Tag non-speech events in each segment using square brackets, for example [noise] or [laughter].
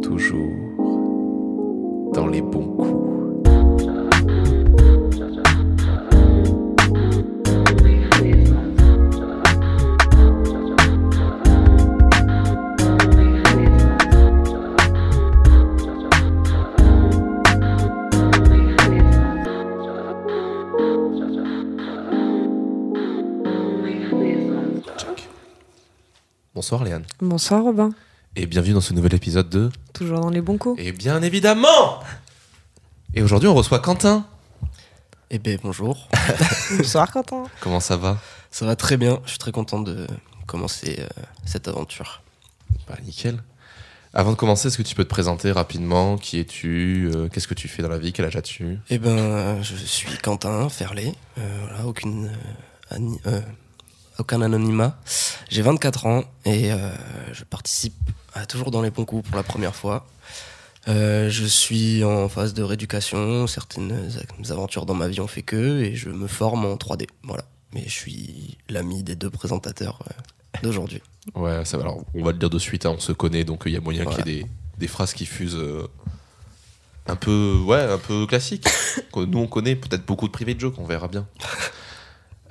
toujours dans les bons coups. Bonsoir Léane. Bonsoir Robin. Et bienvenue dans ce nouvel épisode de Toujours dans les bons coups. Et bien évidemment Et aujourd'hui on reçoit Quentin. Eh ben bonjour, [laughs] Bonsoir Quentin. Comment ça va? Ça va très bien, je suis très content de commencer euh, cette aventure. Bah nickel. Avant de commencer, est-ce que tu peux te présenter rapidement? Qui es-tu? Euh, Qu'est-ce que tu fais dans la vie? Quel âge as-tu? Eh ben euh, je suis Quentin Ferlet, euh, voilà, aucune, euh, ani- euh, aucun anonymat. J'ai 24 ans et euh, je participe à Toujours dans les bons coups pour la première fois. Euh, je suis en phase de rééducation, certaines aventures dans ma vie ont fait que, et je me forme en 3D. Voilà. Mais je suis l'ami des deux présentateurs euh, d'aujourd'hui. [laughs] Ouais, ça va. Alors, on va le dire de suite, hein, on se connaît, donc il y a moyen Voilà. qu'il y ait des, des phrases qui fusent euh, un peu, ouais, un peu classiques. Que [laughs] Nous, on connaît peut-être beaucoup de private jokes, on verra bien.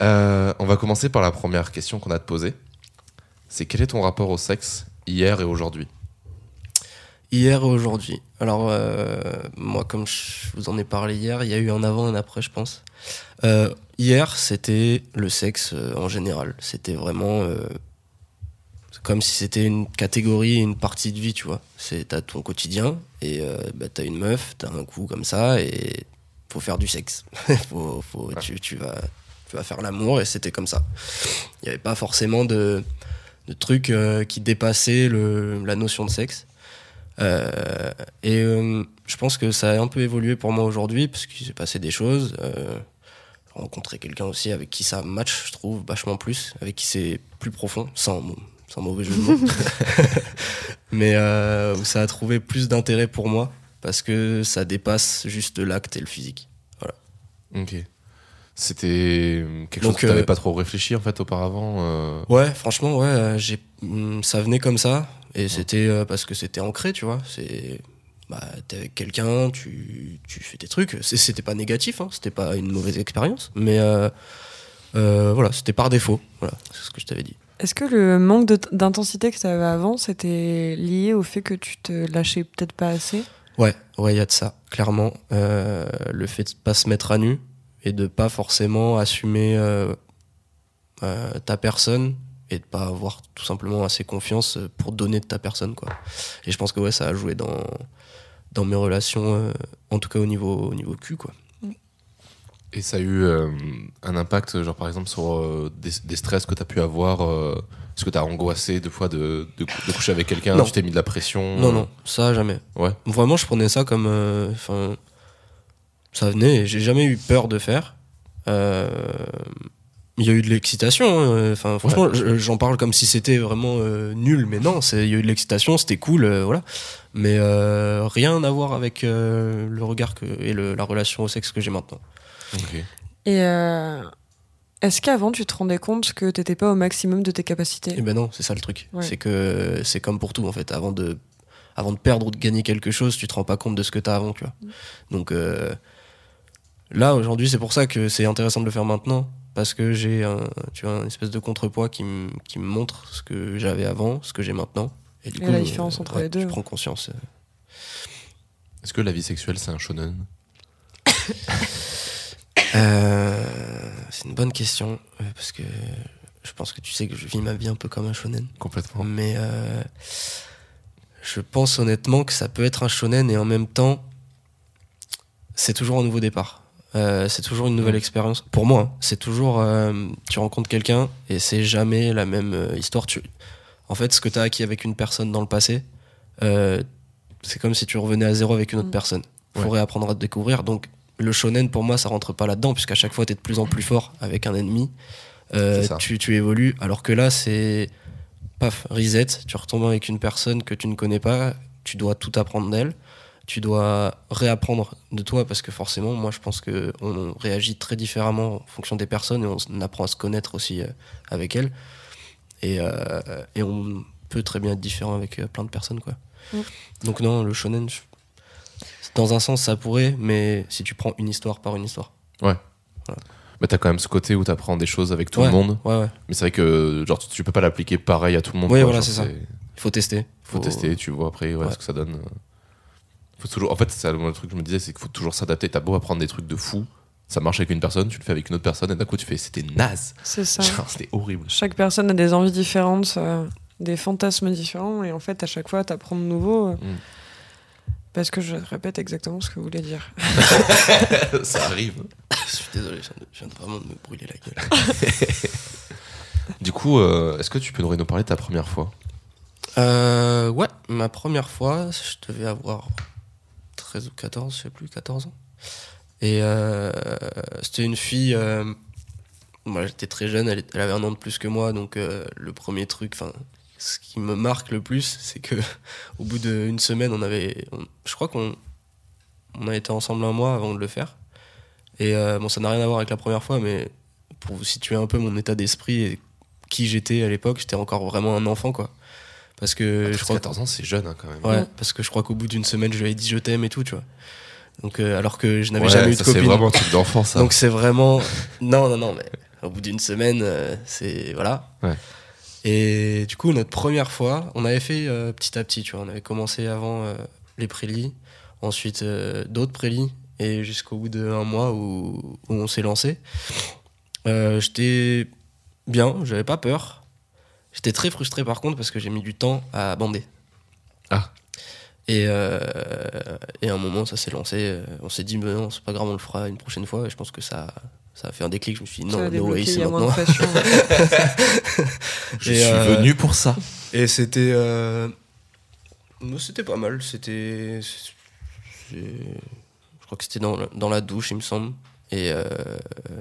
Euh, on va commencer par la première question qu'on a te poser. C'est quel est ton rapport au sexe? Hier et aujourd'hui Hier et aujourd'hui. Alors, euh, moi, comme je vous en ai parlé hier, il y a eu un avant et un après, je pense. Euh, hier, c'était le sexe euh, en général. C'était vraiment comme si c'était une catégorie, une partie de vie, tu vois. C'est t'as ton quotidien et bah, t'as une meuf, t'as un coup comme ça et faut faire du sexe. [laughs] faut, faut, tu, tu vas, tu vas faire l'amour et c'était comme ça. Il n'y avait pas forcément de, de trucs euh, qui dépassaient le, la notion de sexe. Euh, et euh, je pense que ça a un peu évolué pour moi aujourd'hui parce qu'il s'est passé des choses. Euh, j'ai rencontré quelqu'un aussi avec qui ça match, je trouve, vachement plus, avec qui c'est plus profond, sans, sans mauvais jeu de mots. [laughs] [laughs] Mais euh, où ça a trouvé plus d'intérêt pour moi parce que ça dépasse juste l'acte et le physique. Ok. C'était quelque Donc, chose que t'avais euh, pas trop réfléchi en fait auparavant euh, Ouais, franchement, ouais, euh, j'ai, hum, ça venait comme ça, et c'était euh, parce que c'était ancré, tu vois. C'est, bah, t'es avec quelqu'un, tu, tu fais tes trucs. C'est- C'était pas négatif, hein, c'était pas une mauvaise expérience, mais euh, euh, voilà, c'était par défaut. Voilà, c'est ce que je t'avais dit. Est-ce que le manque de- d'intensité que tu avais avant, c'était lié au fait que tu te lâchais peut-être pas assez? Ouais, ouais, il y a de ça, clairement. Euh, le fait de pas se mettre à nu et de pas forcément assumer euh, euh, ta personne et de pas avoir tout simplement assez confiance pour donner de ta personne, quoi. Et je pense que ouais, ça a joué dans, dans mes relations, euh, en tout cas au niveau, au niveau cul, quoi. Et ça a eu euh, un impact, genre par exemple, sur euh, des, des stress que tu as pu avoir euh, Est-ce que tu as angoissé deux fois de, de, de coucher avec quelqu'un? Tu t'es mis de la pression? Non, non, ça jamais. Ouais. Vraiment, je prenais ça comme. euh. Ça venait j'ai jamais eu peur de faire. Euh, Il y a eu de l'excitation. hein, Enfin, franchement, je- j'en parle comme si c'était vraiment euh, nul, mais non, il y a eu de l'excitation, c'était cool, euh, voilà. Mais euh, rien à voir avec euh, le regard que, et le- la relation au sexe que j'ai maintenant. Et euh, est-ce qu'avant, tu te rendais compte que t'étais pas au maximum de tes capacités? Et ben non, c'est ça le truc. Ouais. C'est que c'est comme pour tout en fait. Avant de, avant de perdre ou de gagner quelque chose, tu te rends pas compte de ce que tu as avant, tu vois. Donc euh, là aujourd'hui, c'est pour ça que c'est intéressant de le faire maintenant parce que j'ai un, tu vois, une espèce de contrepoids qui me qui me montre ce que j'avais avant, ce que j'ai maintenant. Et, du Et la différence entre les deux. Je prends conscience. Est-ce que la vie sexuelle, c'est un shonen [laughs] Euh, c'est une bonne question euh, parce que je pense que tu sais que je vis ma vie un peu comme un shonen. Complètement. Mais euh, je pense honnêtement que ça peut être un shonen et en même temps, c'est toujours un nouveau départ. Euh, c'est toujours une nouvelle Ouais. expérience. Pour moi, hein, c'est toujours. euh, tu rencontres quelqu'un et c'est jamais la même euh, histoire. Tu... En fait, ce que tu as acquis avec une personne dans le passé, euh, c'est comme si tu revenais à zéro avec une autre Mm. personne. Il Ouais. faut réapprendre à te découvrir. Donc, le shonen, pour moi, ça rentre pas là-dedans, puisqu'à chaque fois, tu es de plus en plus fort avec un ennemi. Euh, tu, tu évolues. Alors que là, c'est paf, reset, tu retombes avec une personne que tu ne connais pas, tu dois tout apprendre d'elle, tu dois réapprendre de toi parce que forcément, moi je pense que on réagit très différemment en fonction des personnes et on apprend à se connaître aussi euh, avec elles. Et, euh, et on, peut très bien être différent avec euh, plein de personnes, quoi. Donc non, le shonen, dans un sens, ça pourrait, mais si tu prends une histoire par une histoire. Mais t'as quand même ce côté où t'apprends des choses avec tout Ouais. le monde. Ouais, ouais. Mais c'est vrai que genre tu, peux pas l'appliquer pareil à tout le monde. Oui, voilà, c'est ça. Il faut tester. Faut tester, tu vois après ouais, Ouais. ce que ça donne. Faut toujours... En fait, c'est le truc que je me disais, c'est qu'il faut toujours s'adapter. T'as beau apprendre des trucs de fou, ça marche avec une personne, tu le fais avec une autre personne, et d'un coup tu fais c'était naze. C'est ça. C'était horrible. Chaque personne a des envies différentes, euh, des fantasmes différents, et en fait, à chaque fois, t'apprends de nouveau. euh, Mm. Parce que je répète exactement ce que vous voulez dire. [laughs] ça arrive. je suis désolé, je viens, de, vraiment de me brûler la gueule. [laughs] Du coup, euh, est-ce que tu peux nous nous parler de ta première fois? Euh, ouais, ma première fois, je devais avoir 13 ou 14, je sais plus, 14 ans. Et euh, c'était une fille. euh, j'étais très jeune, elle, avait un an de plus que moi, donc euh, le premier truc, enfin, ce qui me marque le plus, c'est que [laughs] au bout d'une semaine, on avait. je crois qu'on on a été ensemble un mois avant de le faire. Et bon, ça n'a rien à voir avec la première fois, mais pour vous situer un peu mon état d'esprit et qui j'étais à l'époque, j'étais encore vraiment un enfant, quoi. Parce que je crois 14 ans, c'est jeune hein, quand même. Ouais, Ouais. parce que je crois qu'au bout d'une semaine, je lui avais dit je t'aime et tout, tu vois. Donc, euh, alors que je n'avais Ouais, jamais eu de ça, C'est copine. vraiment un truc d'enfant ça. Donc, c'est vraiment. Non, non, non, mais au bout d'une semaine, euh, c'est. Voilà. Ouais. Et du coup, notre première fois, on avait fait euh, petit à petit, tu vois. On avait commencé avant euh, les prélis, ensuite euh, d'autres prélis, et jusqu'au bout d'un mois où, où on s'est lancé. Euh, J'étais bien, j'avais pas peur. J'étais très frustré par contre parce que j'ai mis du temps à bander. Ah. Et, euh, et à un moment, ça s'est lancé. euh, On s'est dit, mais non, c'est pas grave, on le fera une prochaine fois. Et je pense que ça, ça a fait un déclic. Je me suis dit, non, a no way, c'est maintenant. pression. [laughs] Je Et, suis euh, venu pour ça. Et c'était. euh, C'était pas mal. C'était. Je crois que c'était dans, la- dans la douche, il me semble. Et euh,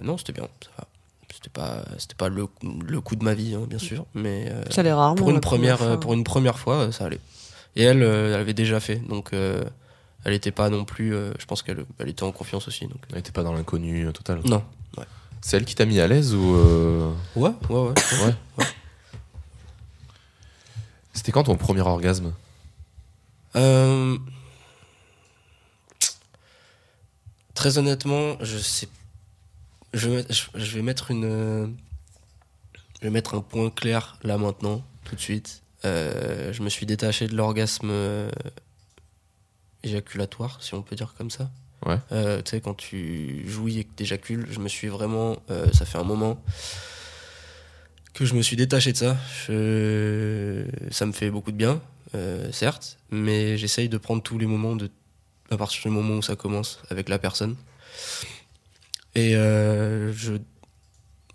non, c'était bien. Ça va. C'était pas, c'était pas le, le coup de ma vie, hein, bien sûr. Mais euh, Ça allait rarement. pour, une première, fois. pour une première fois, euh, ça allait. Et elle, euh, elle avait déjà fait. Donc, euh, elle était pas non plus. euh, je pense qu'elle elle était en confiance aussi. Donc. Elle était pas dans l'inconnu euh, total. Non. C'est elle qui t'a mis à l'aise ou euh, Ouais, ouais, ouais. Ouais. C'était quand ton premier orgasme? Euh, Très honnêtement, je sais. Je vais, mettre, je- je vais mettre une. Je vais mettre un point clair là maintenant, tout de suite. Euh, je me suis détaché de l'orgasme euh, éjaculatoire, si on peut dire comme ça. Ouais. Euh, tu sais, quand tu jouis et que t'éjacules, je me suis vraiment. euh, ça fait un moment que je me suis détaché de ça. Je- Ça me fait beaucoup de bien, euh, certes, mais j'essaye de prendre tous les moments de... à partir du moment où ça commence avec la personne. Et euh, je.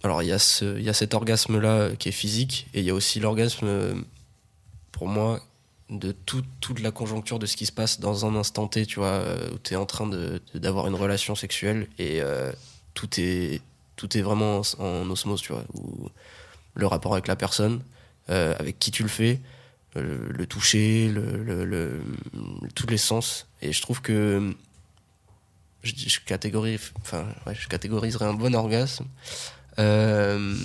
Alors, il y, a y a cet orgasme-là qui est physique, et il y a aussi l'orgasme, euh, pour moi, de tout- toute la conjoncture de ce qui se passe dans un instant T, tu vois, euh, où tu es en train de- de- d'avoir une relation sexuelle et euh, tout, est, tout est vraiment en, en osmose, tu vois, où le rapport avec la personne, euh, avec qui tu le fais, euh, le toucher, le- le- tous les sens. Et je trouve que je, je catégorise, enfin, ouais, je catégoriserais un bon orgasme. Euh,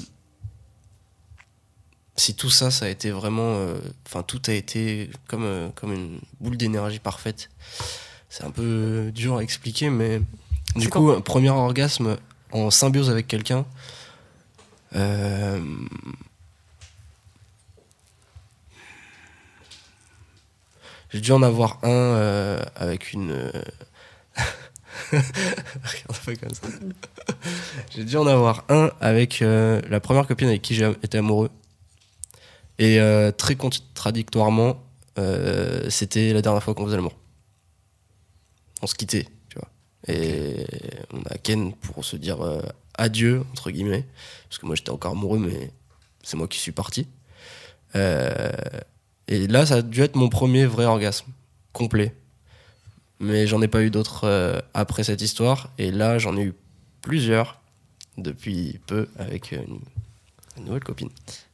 si tout ça, ça a été vraiment. euh, Enfin, tout a été comme, euh, comme une boule d'énergie parfaite. C'est un peu dur à expliquer, mais du coup, un premier orgasme en symbiose avec quelqu'un. J'ai dû en avoir un avec une. [laughs] Regarde pas comme ça. J'ai dû en avoir un avec euh, la première copine avec qui j'ai été amoureux. Et euh, très contradictoirement, euh, c'était la dernière fois qu'on faisait l'amour. On se quittait, tu vois. Et on a Ken pour se dire adieu, entre guillemets. Parce que moi j'étais encore amoureux, mais c'est moi qui suis parti. Et là, ça a dû être mon premier vrai orgasme, complet. Mais j'en ai pas eu d'autres euh, après cette histoire. Et là, j'en ai eu plusieurs depuis peu avec une, une nouvelle copine.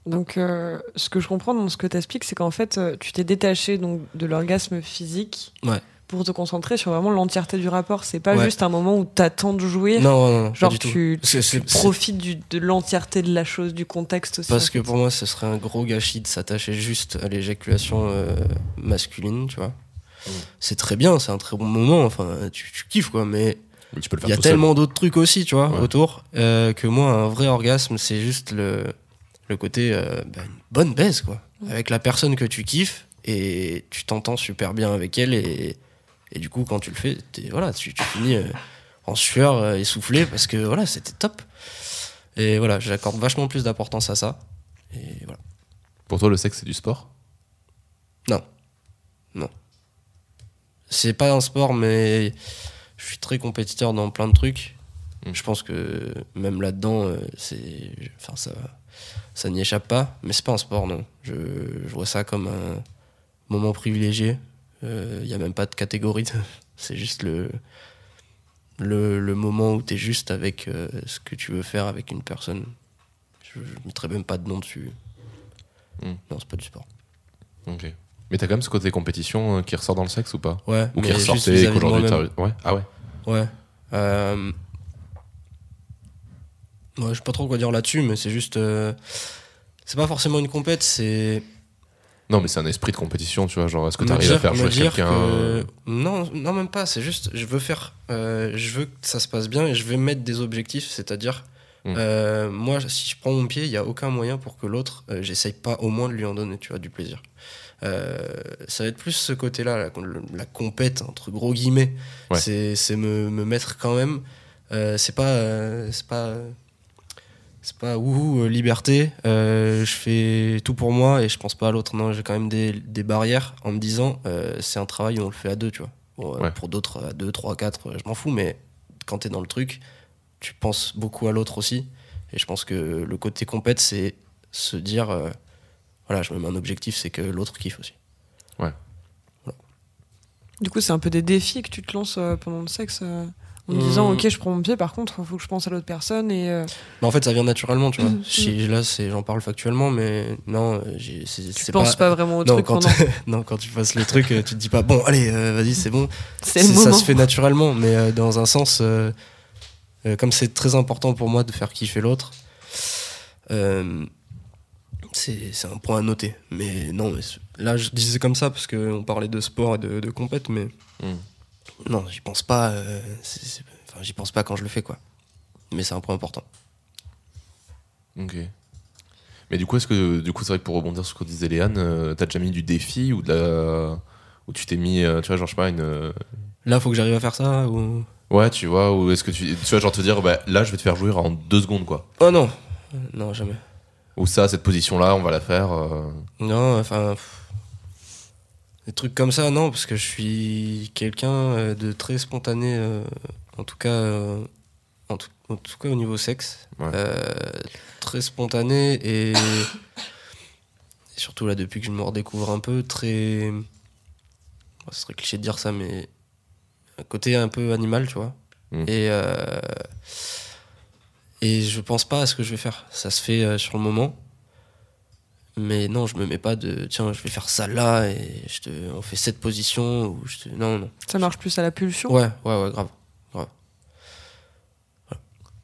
Donc, euh, ce que je comprends dans ce que tu expliques, c'est qu'en fait, euh, tu t'es détaché donc, de l'orgasme physique Ouais. pour te concentrer sur vraiment l'entièreté du rapport. C'est pas Ouais. juste un moment où t'attends de jouir. Non, non, non, pas Genre, tout. tu, tu profites du- de l'entièreté de la chose, du contexte aussi. Parce en que pour moi, ce serait un gros gâchis de s'attacher juste à l'éjaculation euh, masculine, tu vois. Mm. C'est très bien, c'est un très bon moment, enfin, tu, tu kiffes quoi, mais il y a tellement d'autres trucs aussi, tu vois, Ouais. autour, euh, que moi, un vrai orgasme, c'est juste le, le côté, euh, bah, une bonne baisse, quoi. Avec la personne que tu kiffes, et tu t'entends super bien avec elle, et, et du coup, quand tu le fais, voilà, tu, tu finis euh, en sueur, euh, essoufflé, parce que voilà, c'était top. Et voilà, j'accorde vachement plus d'importance à ça. Et voilà. Pour toi, le sexe, c'est du sport? C'est pas un sport, mais je suis très compétiteur dans plein de trucs. Mm. Je pense que même là-dedans, euh, c'est, enfin ça, ça n'y échappe pas. Mais c'est pas un sport, non. Je, je vois ça comme un moment privilégié. Il y a même pas de catégorie. [laughs] c'est juste le, le, le moment où tu es juste avec euh, ce que tu veux faire avec une personne. Je, je mettrais même pas de nom dessus. Mm. Non, c'est pas du sport. Ok. Mais t'as quand même ce côté compétition euh, qui ressort dans le sexe ou pas Ouais, Ou qui ressortait et qu'aujourd'hui. Ouais, ah ouais. Ouais. Euh... Ouais, je sais pas trop quoi dire là-dessus, mais c'est juste. euh, C'est pas forcément une compète, c'est. Non, mais c'est un esprit de compétition, tu vois. Genre, est-ce que t'arrives à faire jouer quelqu'un que- euh, Non, non, même pas. C'est juste, je veux faire. euh, je veux que ça se passe bien et je vais mettre des objectifs, c'est-à-dire. Mm. euh, moi, si je prends mon pied, il y a aucun moyen pour que l'autre, j'essaye pas au moins de lui en donner, tu vois, du plaisir. Euh, ça va être plus ce côté-là, la, la compète, entre gros guillemets. Ouais. C'est me, me mettre quand même. euh, c'est pas. euh, c'est pas. C'est pas euh, liberté, euh, je fais tout pour moi et je pense pas à l'autre. Non, j'ai quand même des, des barrières en me disant euh, c'est un travail où on le fait à deux, tu vois. Bon, Ouais. Pour d'autres, à deux, trois, quatre, je m'en fous, mais quand t'es dans le truc, tu penses beaucoup à l'autre aussi. Et je pense que le côté compète, c'est se dire euh, voilà, je me mets un objectif, c'est que l'autre kiffe aussi. Du coup, c'est un peu des défis que tu te lances euh, pendant le sexe euh, en te Mmh. disant Ok, je prends mon pied, par contre, il faut que je pense à l'autre personne. Et, euh, Mais en fait, ça vient naturellement, tu vois. Mhm. Si, là, c'est, j'en parle factuellement, mais non, euh, c'est, tu c'est penses pas, vraiment au non, truc quand, pendant. [laughs] non, quand tu passes le truc, tu te dis pas bon, allez, euh, vas-y, c'est bon. [laughs] C'est ça se fait naturellement, mais euh, dans un sens, comme c'est très important pour moi de faire kiffer l'autre, euh, c'est, un point à noter. Mais non, mais là, je disais comme ça parce qu'on parlait de sport et de, de compète, mais Hmm. non, j'y pense pas. euh, enfin, j'y pense pas quand je le fais, quoi. Mais c'est un point important. Ok. Mais du coup, est-ce que du coup, c'est vrai que pour rebondir sur ce que disait Léane, euh, t'as déjà mis du défi ou de la... où tu t'es mis, euh, tu vois, genre je sais pas une. Là, faut que j'arrive à faire ça ou? Ouais, tu vois, ou est-ce que tu, tu vois, genre te dire, bah, là, je vais te faire jouer en deux secondes, quoi. Oh non, non, jamais. Ou ça, cette position-là, on va la faire. euh, Non, enfin. Des trucs comme ça, non, parce que je suis quelqu'un euh, de très spontané, euh, en tout cas, euh, en, tout, en tout cas au niveau sexe. Ouais. Très spontané et, et [coughs] surtout là, depuis que je me redécouvre un peu, très. bon, Ce serait cliché de dire ça, mais un côté un peu animal, tu vois. Mm. Et. Et je pense pas à ce que je vais faire. Ça se fait euh, sur le moment. Mais non, je me mets pas de tiens, je vais faire ça là et je te, on fait cette position ou je te, non non. Ça marche plus à la pulsion? Ouais, ouais, ouais, grave.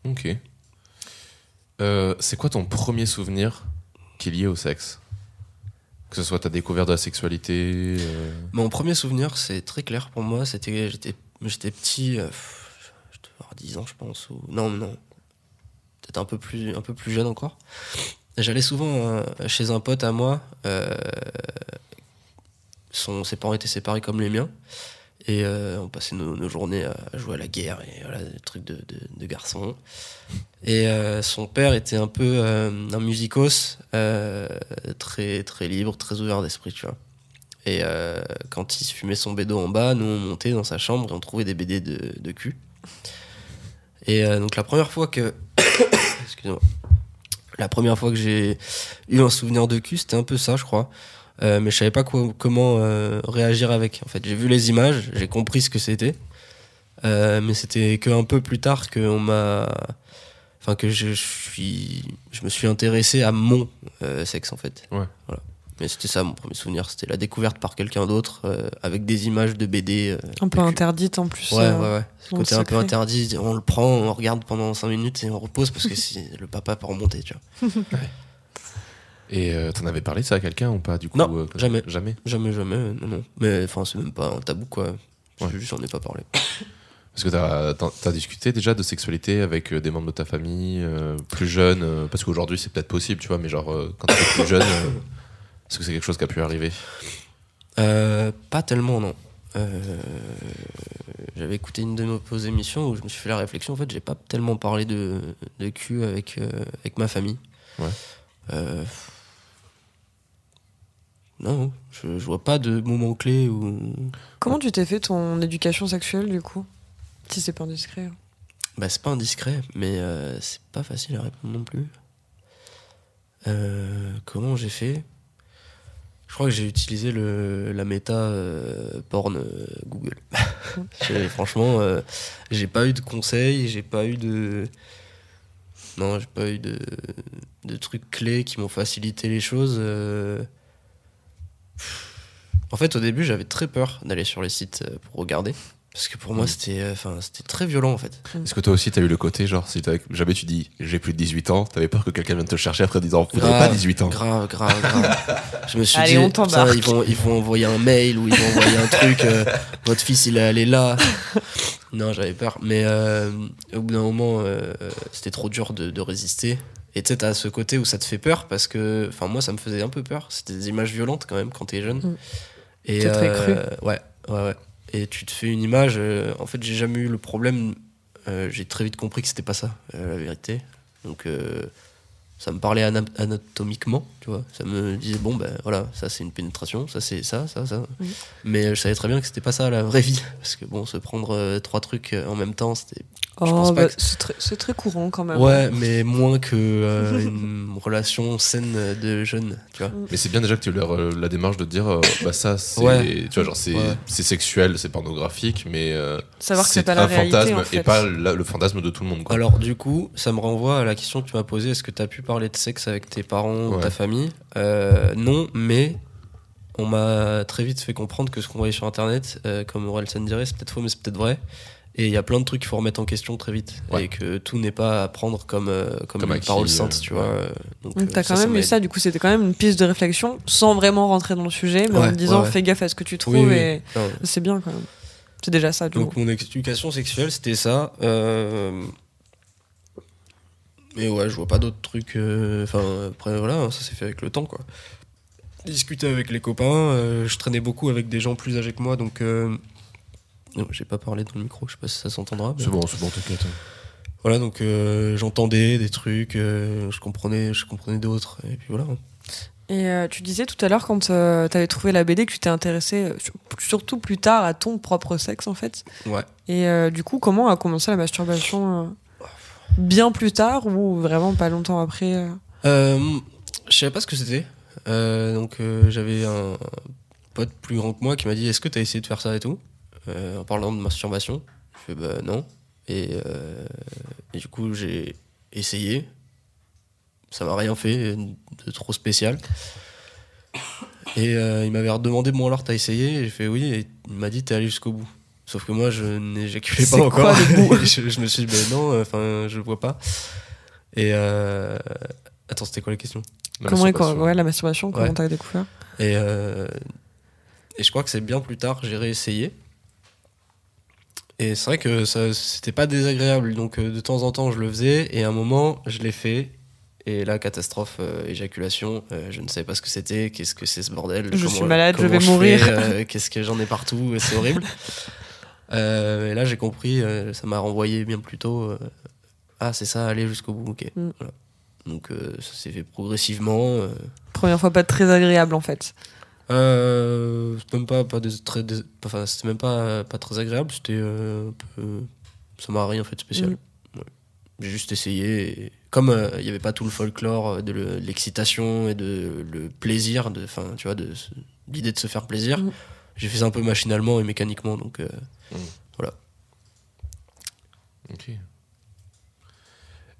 Ok. Euh, c'est quoi ton premier souvenir qui est lié au sexe? Que ce soit ta découverte de la sexualité. euh, Mon premier souvenir, c'est très clair pour moi. C'était j'étais j'étais petit, euh, je devais avoir 10 ans, je pense. Ou... Non, non. Un peu plus un peu plus jeune encore. J'allais souvent euh, chez un pote à moi. euh, son, ses parents étaient séparés comme les miens. Et euh, on passait nos, nos journées à jouer à la guerre et voilà, des trucs de, de, garçons. Et son père était un peu un musicos, très, très libre, très ouvert d'esprit, tu vois. Et quand il fumait son bédo en bas, nous on montait dans sa chambre et on trouvait des BD de, de cul. Et donc la première fois que. Excusez-moi. La première fois que j'ai eu un souvenir de cul, c'était un peu ça, je crois. Euh, mais je savais pas quoi- comment euh, réagir avec. En fait, j'ai vu les images, j'ai compris ce que c'était. Euh, mais c'était que un peu plus tard que on m'a. Enfin, que je, suis. Je me suis intéressé à mon sexe, en fait. Ouais. Voilà. Mais c'était ça mon premier souvenir, c'était la découverte par quelqu'un d'autre euh, avec des images de BD. euh, Un peu interdite en plus. Ouais, euh, ouais, ouais. Ce côté un peu interdit, on le prend, on regarde pendant 5 minutes et on repose parce que [laughs] si le papa peut remonter, tu vois. Et euh, t'en avais parlé ça à quelqu'un ou pas du coup Non, euh, jamais. Jamais. Jamais, jamais, non, non. Mais enfin, c'est même pas un tabou, quoi. Ouais. juste, j'en ai pas parlé. [coughs] Parce que t'as discuté déjà de sexualité avec des membres de ta famille euh, plus jeunes euh, Parce qu'aujourd'hui c'est peut-être possible, tu vois, mais genre euh, quand t'étais plus jeune, euh, est-ce que c'est quelque chose qui a pu arriver? Euh, pas tellement, non. Euh, J'avais écouté une de vos émissions où je me suis fait la réflexion. En fait, j'ai pas tellement parlé de, de cul avec, euh, avec ma famille. Ouais. Euh, non, je, je vois pas de moment clé où. Comment tu t'es fait ton éducation sexuelle du coup? Si c'est pas indiscret. hein. Bah, c'est pas indiscret, mais euh, c'est pas facile à répondre non plus. Euh, comment j'ai fait? Je crois que j'ai utilisé le, la méta euh, porn euh, Google. [laughs] Franchement, euh, j'ai pas eu de conseils, j'ai pas eu de. Non, j'ai pas eu de, de trucs clés qui m'ont facilité les choses. En fait, au début, j'avais très peur d'aller sur les sites pour regarder. Parce que pour moi, Mm. c'était euh, enfin, c'était très violent en fait. Est-ce que toi aussi t'as eu le côté, genre, si t'avais- jamais tu dis j'ai plus de 18 ans, t'avais peur que quelqu'un vienne te chercher après en disant vous n'avez pas 18 ans Grave, grave, grave. [laughs] Je me suis Allez, dit, on putain, t'embarque. ils vont, ils vont envoyer un mail ou ils vont envoyer un truc. euh, [laughs] votre fils, il est allé là. Non, j'avais peur. Mais euh, au bout d'un moment, euh, c'était trop dur de, de résister. Et tu sais, t'as ce côté où ça te fait peur parce que, enfin, moi, ça me faisait un peu peur. C'était des images violentes quand même quand t'es jeune. Mm. Et C'est très euh, ouais, ouais, ouais. Et tu te fais une image. euh, en fait, j'ai jamais eu le problème. euh, j'ai très vite compris que c'était pas ça, euh, la vérité. Donc, ça me parlait ana- anatomiquement, tu vois. Ça me disait, bon, ben voilà, ça c'est une pénétration, ça c'est ça, ça, ça. Mais je savais très bien que c'était pas ça la vraie vie. Parce que bon, se prendre euh, trois trucs euh, en même temps, c'était. Je Oh, pense pas bah, que- c'est très, c'est très courant quand même. Ouais, mais moins que euh, une [laughs] relation saine de jeunes, tu vois. Mais c'est bien déjà que tu aies leur, euh, la démarche de te dire euh, bah ça c'est Ouais. tu vois genre c'est Ouais. c'est sexuel c'est pornographique mais euh, Savoir que c'est pas la un réalité. fantasme en fait. et pas la- le fantasme de tout le monde quoi. Alors, du coup, ça me renvoie à la question que tu m'as posée est-ce que tu as pu parler de sexe avec tes parents ou ta famille Euh, Non, mais on m'a très vite fait comprendre que ce qu'on voyait sur internet, euh, comme Orelsan dirait, c'est peut-être faux, mais c'est peut-être vrai. Et il y a plein de trucs qu'il faut remettre en question très vite. Ouais. Et que tout n'est pas à prendre comme, euh, comme, Comme une parole euh, sainte, tu vois. Donc, Donc t'as ça, quand ça même eu ça, du coup c'était quand même une piste de réflexion sans vraiment rentrer dans le sujet, mais en te disant ouais, ouais. fais gaffe à ce que tu trouves Oui, oui. et Non, c'est bien quand même. C'est déjà ça du Donc coup. mon éducation sexuelle, c'était ça. Mais ouais, je vois pas d'autres trucs. euh, Enfin, après, voilà, ça s'est fait avec le temps, quoi. Discuter avec les copains. euh, je traînais beaucoup avec des gens plus âgés que moi, donc... euh, non, J'ai pas parlé dans le micro, je sais pas si ça s'entendra. mais- C'est bon c'est bon t'inquiète. Voilà, donc euh, j'entendais des trucs, euh, je comprenais, je comprenais d'autres, et puis voilà. Et euh, tu disais tout à l'heure quand tu avais trouvé la BD que tu t'es intéressé sur- surtout plus tard à ton propre sexe en fait. Ouais. Et euh, du coup comment a commencé la masturbation euh, Bien plus tard ou vraiment pas longtemps après euh Euh, je savais pas ce que c'était. Euh, donc euh, j'avais un pote plus grand que moi qui m'a dit Est-ce que t'as essayé de faire ça et tout? En parlant de masturbation. Je fais Bah non. Et, du coup j'ai essayé. Ça m'a rien fait de trop spécial. Et il m'avait redemandé Bon alors t'as essayé? Et j'ai fait oui. Et il m'a dit T'es allé jusqu'au bout. Sauf que moi je n'éjaculais pas encore. quoi [laughs] je, je me suis dit Ben non, enfin je vois pas. Et euh, attends, c'était quoi la question? La Comment est masturbation. ouais, la masturbation Comment Ouais. t'as découvert? Et, euh, et je crois que c'est bien plus tard, j'ai réessayé. Et c'est vrai que ça, c'était pas désagréable. Donc euh, de temps en temps, je le faisais. Et à un moment, je l'ai fait. Et là, catastrophe, euh, éjaculation. euh, je ne savais pas ce que c'était. Qu'est-ce que c'est ce bordel? Je Comment- suis malade, je vais mourir. euh, Qu'est-ce que j'en ai partout? C'est horrible. [laughs] Euh, et là, j'ai compris. euh, ça m'a renvoyé bien plus tôt. euh, ah, c'est ça, aller jusqu'au bout. Ok. Mm. Voilà. Donc euh, ça s'est fait progressivement. euh, Première fois pas très agréable en fait. euh, c'est même pas, pas des- très, des- enfin, c'était même pas, pas très agréable, c'était un peu. Ça m'a rien fait de spécial. Ouais. J'ai juste essayé. et comme il n'y avait pas tout le folklore de le- l'excitation et de le plaisir, de, enfin, tu vois, de l'idée de se faire plaisir, Mhm. j'ai fait ça un peu machinalement et mécaniquement. Donc, euh, Ok.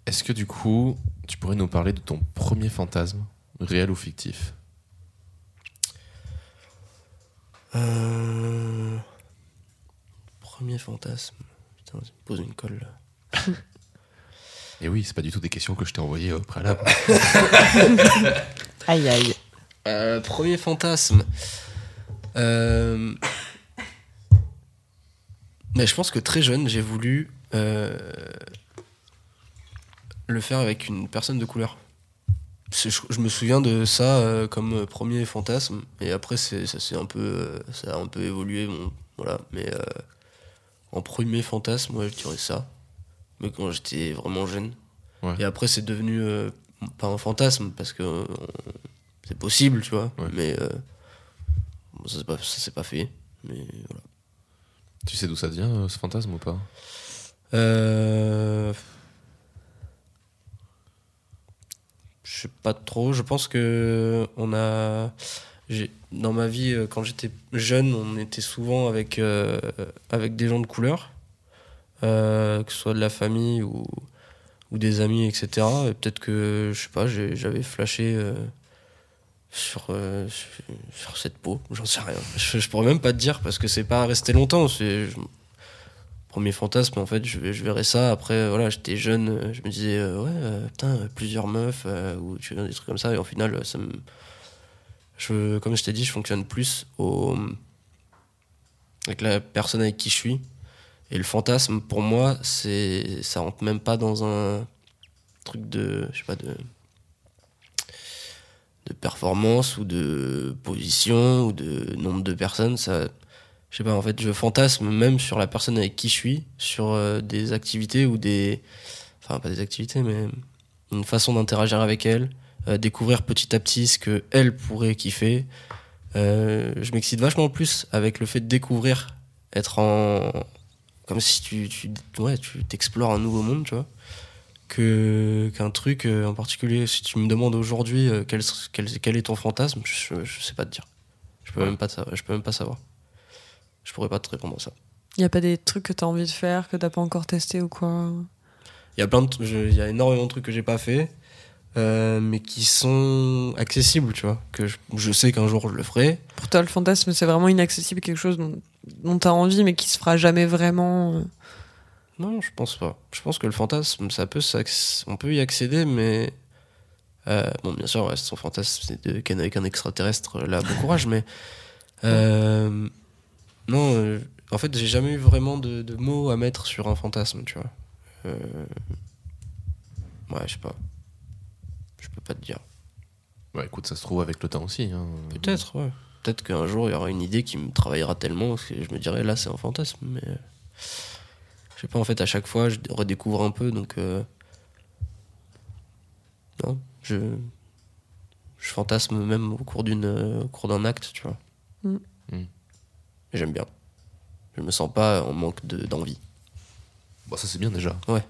Est-ce que du coup tu pourrais nous parler de ton premier fantasme réel ou fictif? Euh, Premier fantasme. Putain, ça me pose une colle là. [laughs] Et oui, c'est pas du tout des questions que je t'ai envoyées au préalable. [laughs] Aïe aïe. Euh, premier fantasme. Euh, Mais je pense que très jeune, j'ai voulu euh, le faire avec une personne de couleur. Je, je me souviens de ça euh, comme premier fantasme, et après ça un peu, euh, ça a un peu évolué, bon, voilà. Mais en premier fantasme, ouais, je dirais ça. Mais quand j'étais vraiment jeune. Ouais. Et après c'est devenu pas un fantasme parce que c'est possible, tu vois. Ouais. Mais ça s'est pas, pas fait. Mais voilà. Tu sais d'où ça vient, euh, ce fantasme ou pas Euh... Je sais pas trop. Je pense que on a. Dans ma vie, euh, quand j'étais jeune, on était souvent avec, avec des gens de couleur, que ce soit de la famille ou, ou des amis, etc. Et peut-être que, je sais pas, j'avais flashé sur, euh, sur, cette peau, j'en sais rien. Je, pourrais même pas te dire parce que c'est pas resté longtemps. C'est, premier fantasme en fait je, je verrais ça après voilà j'étais jeune je me disais euh, ouais euh, putain plusieurs meufs ou tu vois des trucs comme ça et au final ça me je comme je t'ai dit je fonctionne plus au avec la personne avec qui je suis et le fantasme pour moi c'est ça rentre même pas dans un truc de je sais pas de de performance ou de position ou de nombre de personnes ça je sais pas, en fait, je fantasme même sur la personne avec qui je suis, sur euh, des activités ou des. Enfin, pas des activités, mais une façon d'interagir avec elle, euh, découvrir petit à petit ce que elle pourrait kiffer. Euh, je m'excite vachement plus avec le fait de découvrir, être en. Comme si tu, tu, ouais, tu t'explores un nouveau monde, tu vois. Que, qu'un truc euh, en particulier. Si tu me demandes aujourd'hui euh, quel, quel, quel est ton fantasme, je, je sais pas te dire. Je peux, Ouais. même pas, je peux même pas savoir. Je pourrais pas te répondre à ça. Il y a pas des trucs que t'as envie de faire, que t'as pas encore testé ou quoi? Il y a plein de, il y a énormément de trucs que j'ai pas fait, euh, mais qui sont accessibles, tu vois. Que je, je sais qu'un jour je le ferai. Pour toi, le fantasme, c'est vraiment inaccessible, quelque chose dont, dont t'as envie, mais qui se fera jamais vraiment. Euh. Non, je pense pas. Je pense que le fantasme, ça peut, on peut y accéder, mais euh, bon, bien sûr, ouais, son fantasme, c'est de ken avec un extraterrestre. Là, bon courage, mais [laughs] euh, non. euh, en fait, j'ai jamais eu vraiment de, de mots à mettre sur un fantasme, tu vois. Euh, ouais, je sais pas. Je peux pas te dire. Bah écoute, ça se trouve avec le temps aussi. hein. Peut-être, ouais. Peut-être qu'un jour, il y aura une idée qui me travaillera tellement que je me dirais, là, c'est un fantasme. Mais euh, je sais pas, en fait, à chaque fois, je redécouvre un peu, donc. euh, Non, je. Je fantasme même au cours d'une, euh, au cours d'un acte, tu vois. Mm. Mm. Et J'aime bien. Je me sens pas en manque de, d'envie. Bon, ça c'est bien déjà. Ouais.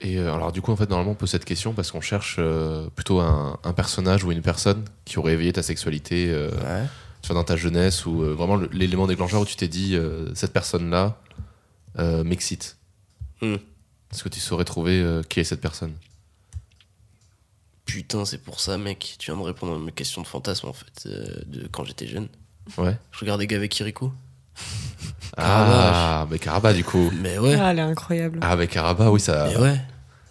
Et euh, alors du coup, en fait, normalement, on pose cette question parce qu'on cherche euh, plutôt un, un personnage ou une personne qui aurait éveillé ta sexualité euh, Ouais. soit dans ta jeunesse ou euh, vraiment l'élément déclencheur où tu t'es dit euh, cette personne-là euh, m'excite. Mm. Est-ce que tu saurais trouver euh, qui est cette personne? Putain, c'est pour ça, mec. Tu viens de répondre à mes questions de fantasme, en fait, euh, de quand j'étais jeune. Ouais. Je regardais Gavé Kirikou. Ah, mais Karaba du coup. Mais ouais. Ah, elle est incroyable. Ah, mais Karaba, oui, ça. Mais ouais.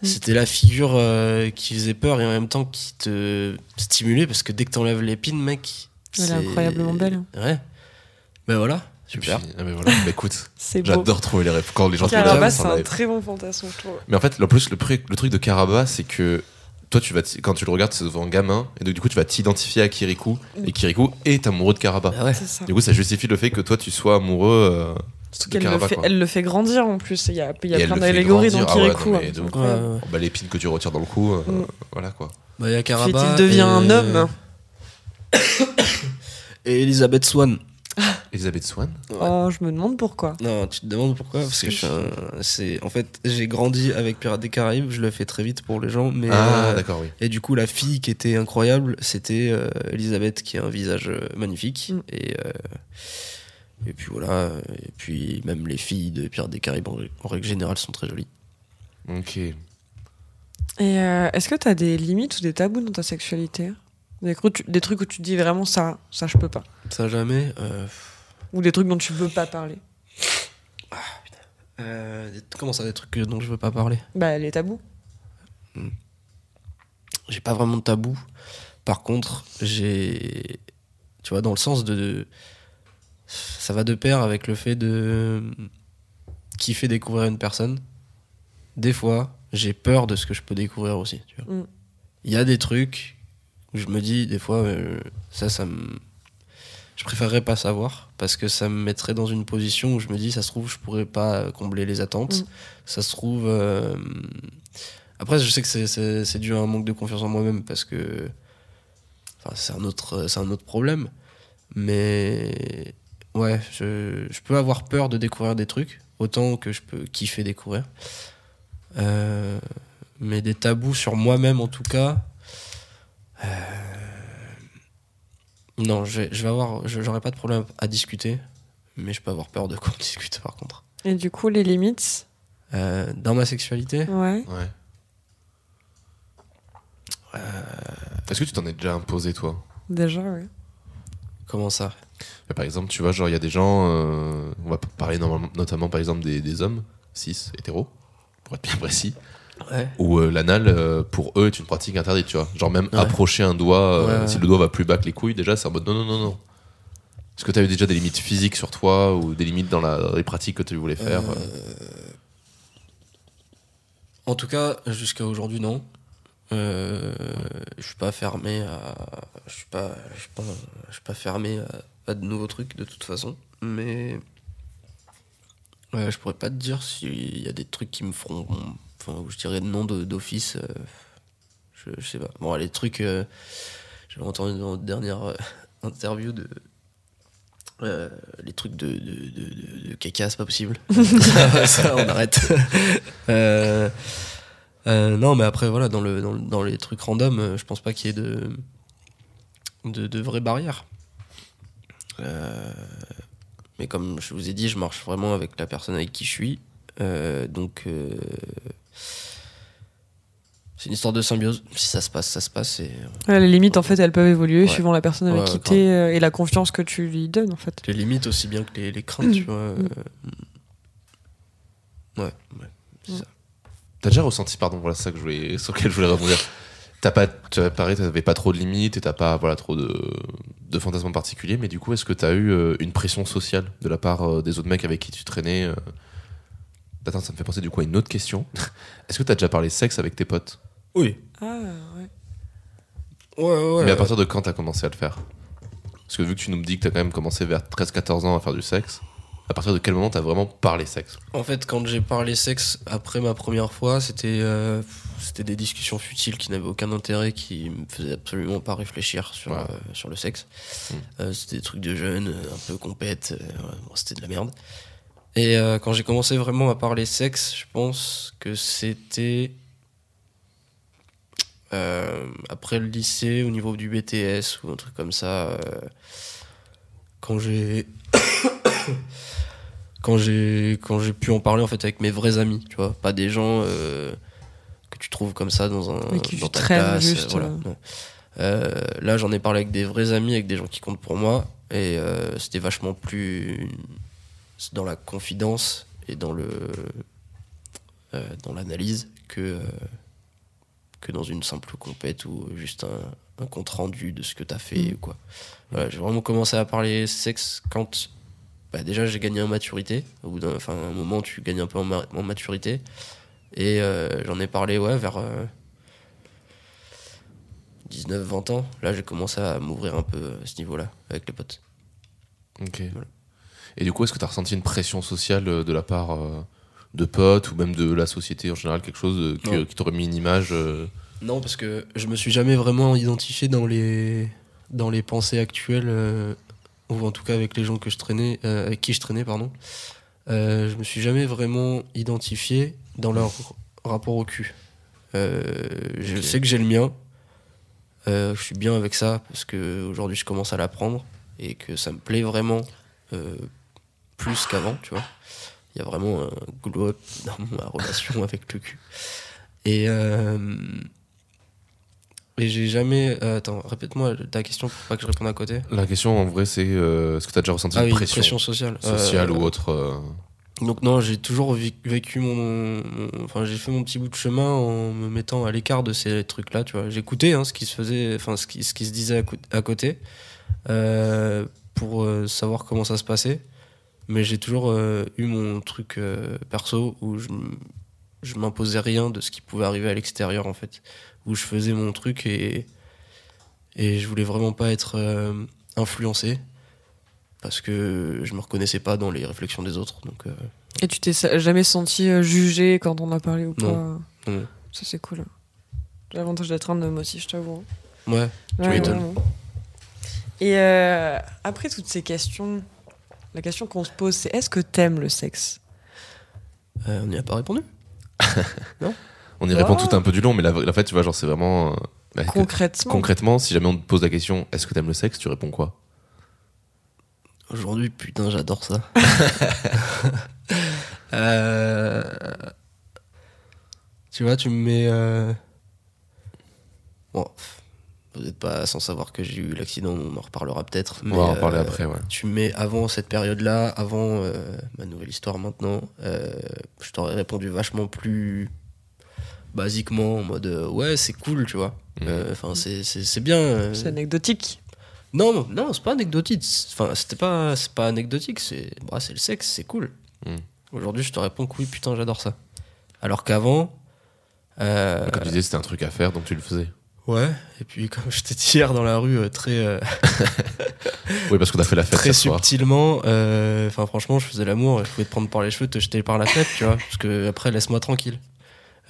Mm. C'était la figure euh, qui faisait peur et en même temps qui te stimulait parce que dès que t'enlèves l'épine, mec. Elle est incroyablement belle. Ouais. Ben voilà, super. puis, ah, mais voilà, bah, écoute, [laughs] j'adore trouver les réponses quand les gens trouvent les Caraba, réponses c'est un très bon fantasme, je trouve. Mais en fait, en plus, le, truc- le truc de Karaba, c'est que toi, tu vas quand tu le regardes, c'est devant un gamin, et donc du coup, tu vas t'identifier à Kirikou, et Kirikou est amoureux de Karaba. Ah ouais. Du coup, ça justifie le fait que toi, tu sois amoureux euh, Surtout qu'elle le, fait, quoi. elle le fait grandir en plus. Il y a, il y a plein d'allégories dans. Ah ouais, Kirikou. Ouais. Oh, bah, l'épine que tu retires dans le cou, euh, Mm. voilà quoi. Bah, il y a Puis Karaba. il devient et- un homme. [coughs] Et Elisabeth Swan. Elisabeth Swan Oh, je me demande pourquoi. Non, tu te demandes pourquoi Parce que je suis un- c'est en fait j'ai grandi avec Pirates des Caraïbes. Je le fais très vite pour les gens, mais Ah, euh, d'accord, oui. Et du coup, la fille qui était incroyable, c'était euh, Elisabeth, qui a un visage euh, magnifique. Mm. Et, euh, et puis voilà. Et puis même les filles de Pirates des Caraïbes, en, en règle générale, sont très jolies. Ok. Et euh, est-ce que t'as des limites ou des tabous dans ta sexualité? Des, tu- trucs où tu te dis vraiment ça, ça je peux pas? Ça jamais. euh, Ou des trucs dont tu veux pas parler. euh, comment ça, des trucs dont je veux pas parler? Bah, les tabous. J'ai pas vraiment de tabou. Par contre, j'ai. Tu vois, dans le sens de. Ça va de pair avec le fait de. kiffer découvrir une personne. Des fois, j'ai peur de ce que je peux découvrir aussi. tu vois. Mm. Il y a des trucs où je me dis, des fois, euh, ça, ça me. Je préférerais pas savoir parce que ça me mettrait dans une position où je me dis, ça se trouve, je pourrais pas euh, combler les attentes. Mm. Ça se trouve. euh, Après, je sais que c'est- dû à un manque de confiance en moi-même parce que. Enfin, c'est un, autre- c'est un autre problème. Mais. Ouais, je, je peux avoir peur de découvrir des trucs autant que je peux kiffer découvrir. Euh, mais des tabous sur moi-même, en tout cas. euh, Non, je vais, je vais avoir. je- J'aurais pas de problème à discuter, mais je peux avoir peur de qu'on [laughs] discute par contre. Et du coup, les limites. Euh, dans ma sexualité, Ouais. Ouais. Est-ce que tu t'en es déjà imposé, toi? Déjà, ouais. comment ça? Mais Par exemple, tu vois, genre, il y a des gens, euh, on va parler normalement- notamment par exemple des, des hommes, cis, hétéros, pour être bien précis, Ouais. où euh, l'anal, euh, pour eux, est une pratique interdite, tu vois. Genre, même Ouais. approcher un doigt, euh, Ouais, si le doigt va plus bas que les couilles, déjà, c'est en mode non, non, non, non. Est-ce que tu as eu déjà des limites physiques sur toi ou des limites dans, la, dans les pratiques que tu voulais faire En tout cas, jusqu'à aujourd'hui, non. Je suis pas fermé à. Je suis pas, pas, pas fermé à, à de nouveaux trucs de toute façon. Mais. Je pourrais pas te dire s'il y a des trucs qui me feront. Enfin, je dirais de- d'office. euh, je, je sais pas. Bon, les trucs. euh, J'avais entendu dans notre dernière euh, interview de. euh, les trucs de, de, de, de- de caca, c'est pas possible. [laughs] ça, ça, on arrête. [laughs] Euh, euh, non, mais après, voilà, dans, le, dans, le- dans les trucs random, je pense pas qu'il y ait de, de, vraies barrières. Mais comme je vous ai dit, je marche vraiment avec la personne avec qui je suis. Euh, donc, euh, c'est une histoire de symbiose. Si ça se passe, ça se passe. Et, Ouais, les limites, en fait, elles peuvent évoluer Ouais. suivant la personne avec Ouais, qui t'es euh, et la confiance que tu lui donnes, en fait. les limites aussi bien que les, les craintes, tu vois. euh, ouais, ouais, c'est ça. T'as déjà ressenti, pardon, voilà ça que je voulais, sur lequel je voulais rebondir. T'as pas, tu as pareil, t'avais pas trop de limites et t'as pas, voilà, trop de, de fantasmes en particulier, mais du coup, est-ce que t'as eu euh, une pression sociale de la part euh, des autres mecs avec qui tu traînais euh Attends, ça me fait penser du coup à une autre question. [laughs] est-ce que t'as déjà parlé sexe avec tes potes? Oui. Ah, ouais. Ouais, ouais, ouais. Mais à partir de quand t'as commencé à le faire? Parce que vu que tu nous dis que t'as quand même commencé vers 13-14 ans à faire du sexe, à partir de quel moment t'as vraiment parlé sexe? En fait, quand j'ai parlé sexe après ma première fois, c'était euh, c'était des discussions futiles qui n'avaient aucun intérêt, qui me faisaient absolument pas réfléchir sur, Ouais. euh, sur le sexe. Mm. Euh, c'était des trucs de jeunes, un peu compètes, euh, ouais, bon, c'était de la merde. Et euh, quand j'ai commencé vraiment à parler sexe, je pense que c'était euh, après le lycée, au niveau du BTS ou un truc comme ça. euh, quand j'ai [coughs] quand j'ai quand j'ai pu en parler en fait avec mes vrais amis, tu vois, pas des gens que tu trouves comme ça dans un Mais qui dans ta classe, juste, voilà. non. Là, j'en ai parlé avec des vrais amis, avec des gens qui comptent pour moi, et c'était vachement plus dans la confidence et dans le euh, dans l'analyse que euh, que dans une simple compète ou juste un, un compte rendu de ce que t'as fait Mm. ou quoi. Voilà, j'ai vraiment commencé à parler sexe quand bah, déjà j'ai gagné en maturité. Au bout d'un un moment, tu gagnes un peu en, ma- en maturité. Et euh, j'en ai parlé ouais, vers 19-20 ans. Là, j'ai commencé à m'ouvrir un peu à ce niveau-là avec les potes. Ok. Voilà. Et du coup, est-ce que t'as ressenti une pression sociale euh, de la part euh, de potes ou même de la société en général, quelque chose euh, qui, t'aurait mis une image Non, parce que je me suis jamais vraiment identifié dans les, dans les pensées actuelles, euh, ou en tout cas avec les gens que je traînais, euh, avec qui je traînais, pardon. Euh, je me suis jamais vraiment identifié dans leur rapport au cul. Je sais que j'ai le mien. Je suis bien avec ça parce que aujourd'hui je commence à l'apprendre et que ça me plaît vraiment plus qu'avant, tu vois. Il y a vraiment un glow up dans [laughs] ma relation avec le cul. Et, euh, Et j'ai jamais. euh, attends, répète-moi ta question pour pas que je réponde à côté. La question en vrai, c'est euh, est-ce que tu as déjà ressenti Ah une oui, pression, pression sociale. sociale Euh, ou autre Donc non, j'ai toujours vécu mon, mon- enfin j'ai fait mon petit bout de chemin en me mettant à l'écart de ces trucs-là, tu vois. J'écoutais hein, ce qui se faisait, enfin ce qui, ce qui se disait à, côté pour savoir comment ça se passait, mais j'ai toujours euh, eu mon truc euh, perso où je, je m'imposais rien de ce qui pouvait arriver à l'extérieur en fait, où je faisais mon truc et et je voulais vraiment pas être euh, influencé parce que je me reconnaissais pas dans les réflexions des autres, donc. Et tu t'es jamais senti jugé quand on a parlé ou pas Non. non. Ça, c'est cool. J'ai l'avantage d'être un homme aussi, je t'avoue. Ouais. Ouais, m'étonnes. vraiment. Et après toutes ces questions, la question qu'on se pose, c'est est-ce que t'aimes le sexe Euh, on n'y a pas répondu. [laughs] On y répond Ah. tout un peu du long, mais la, la fait, tu vois, genre, c'est vraiment. euh, bah, que- Concrètement concrètement, si jamais on te pose la question est-ce que t'aimes le sexe, tu réponds quoi? Aujourd'hui, putain, j'adore ça. [laughs] Euh, Tu vois, tu me mets. euh, Bon, vous n'êtes pas sans savoir que j'ai eu l'accident, on en reparlera peut-être. On va en parler euh, après, ouais. Tu me mets avant cette période-là, avant euh, ma nouvelle histoire maintenant, euh, je t'aurais répondu vachement plus basiquement, en mode euh, ouais, c'est cool, tu vois. Mhm. Euh, Enfin, c'est- c'est c'est bien. euh, C'est anecdotique. Non, non, c'est pas anecdotique. Enfin, c'était pas, c'est pas anecdotique. C'est, bah, c'est le sexe, c'est cool. Mm. Aujourd'hui, je te réponds que oui, putain, j'adore ça. Alors qu'avant, euh, Comme tu disais, c'était un truc à faire, donc tu le faisais. Ouais. Et puis, comme je t'ai dit hier dans la rue, euh, très, euh, [laughs] Oui, parce qu'on a fait la fête très subtilement. euh, Enfin, franchement, je faisais l'amour. et Je pouvais te prendre par les cheveux, te jeter par la fenêtre, tu vois. Parce que après, laisse-moi tranquille.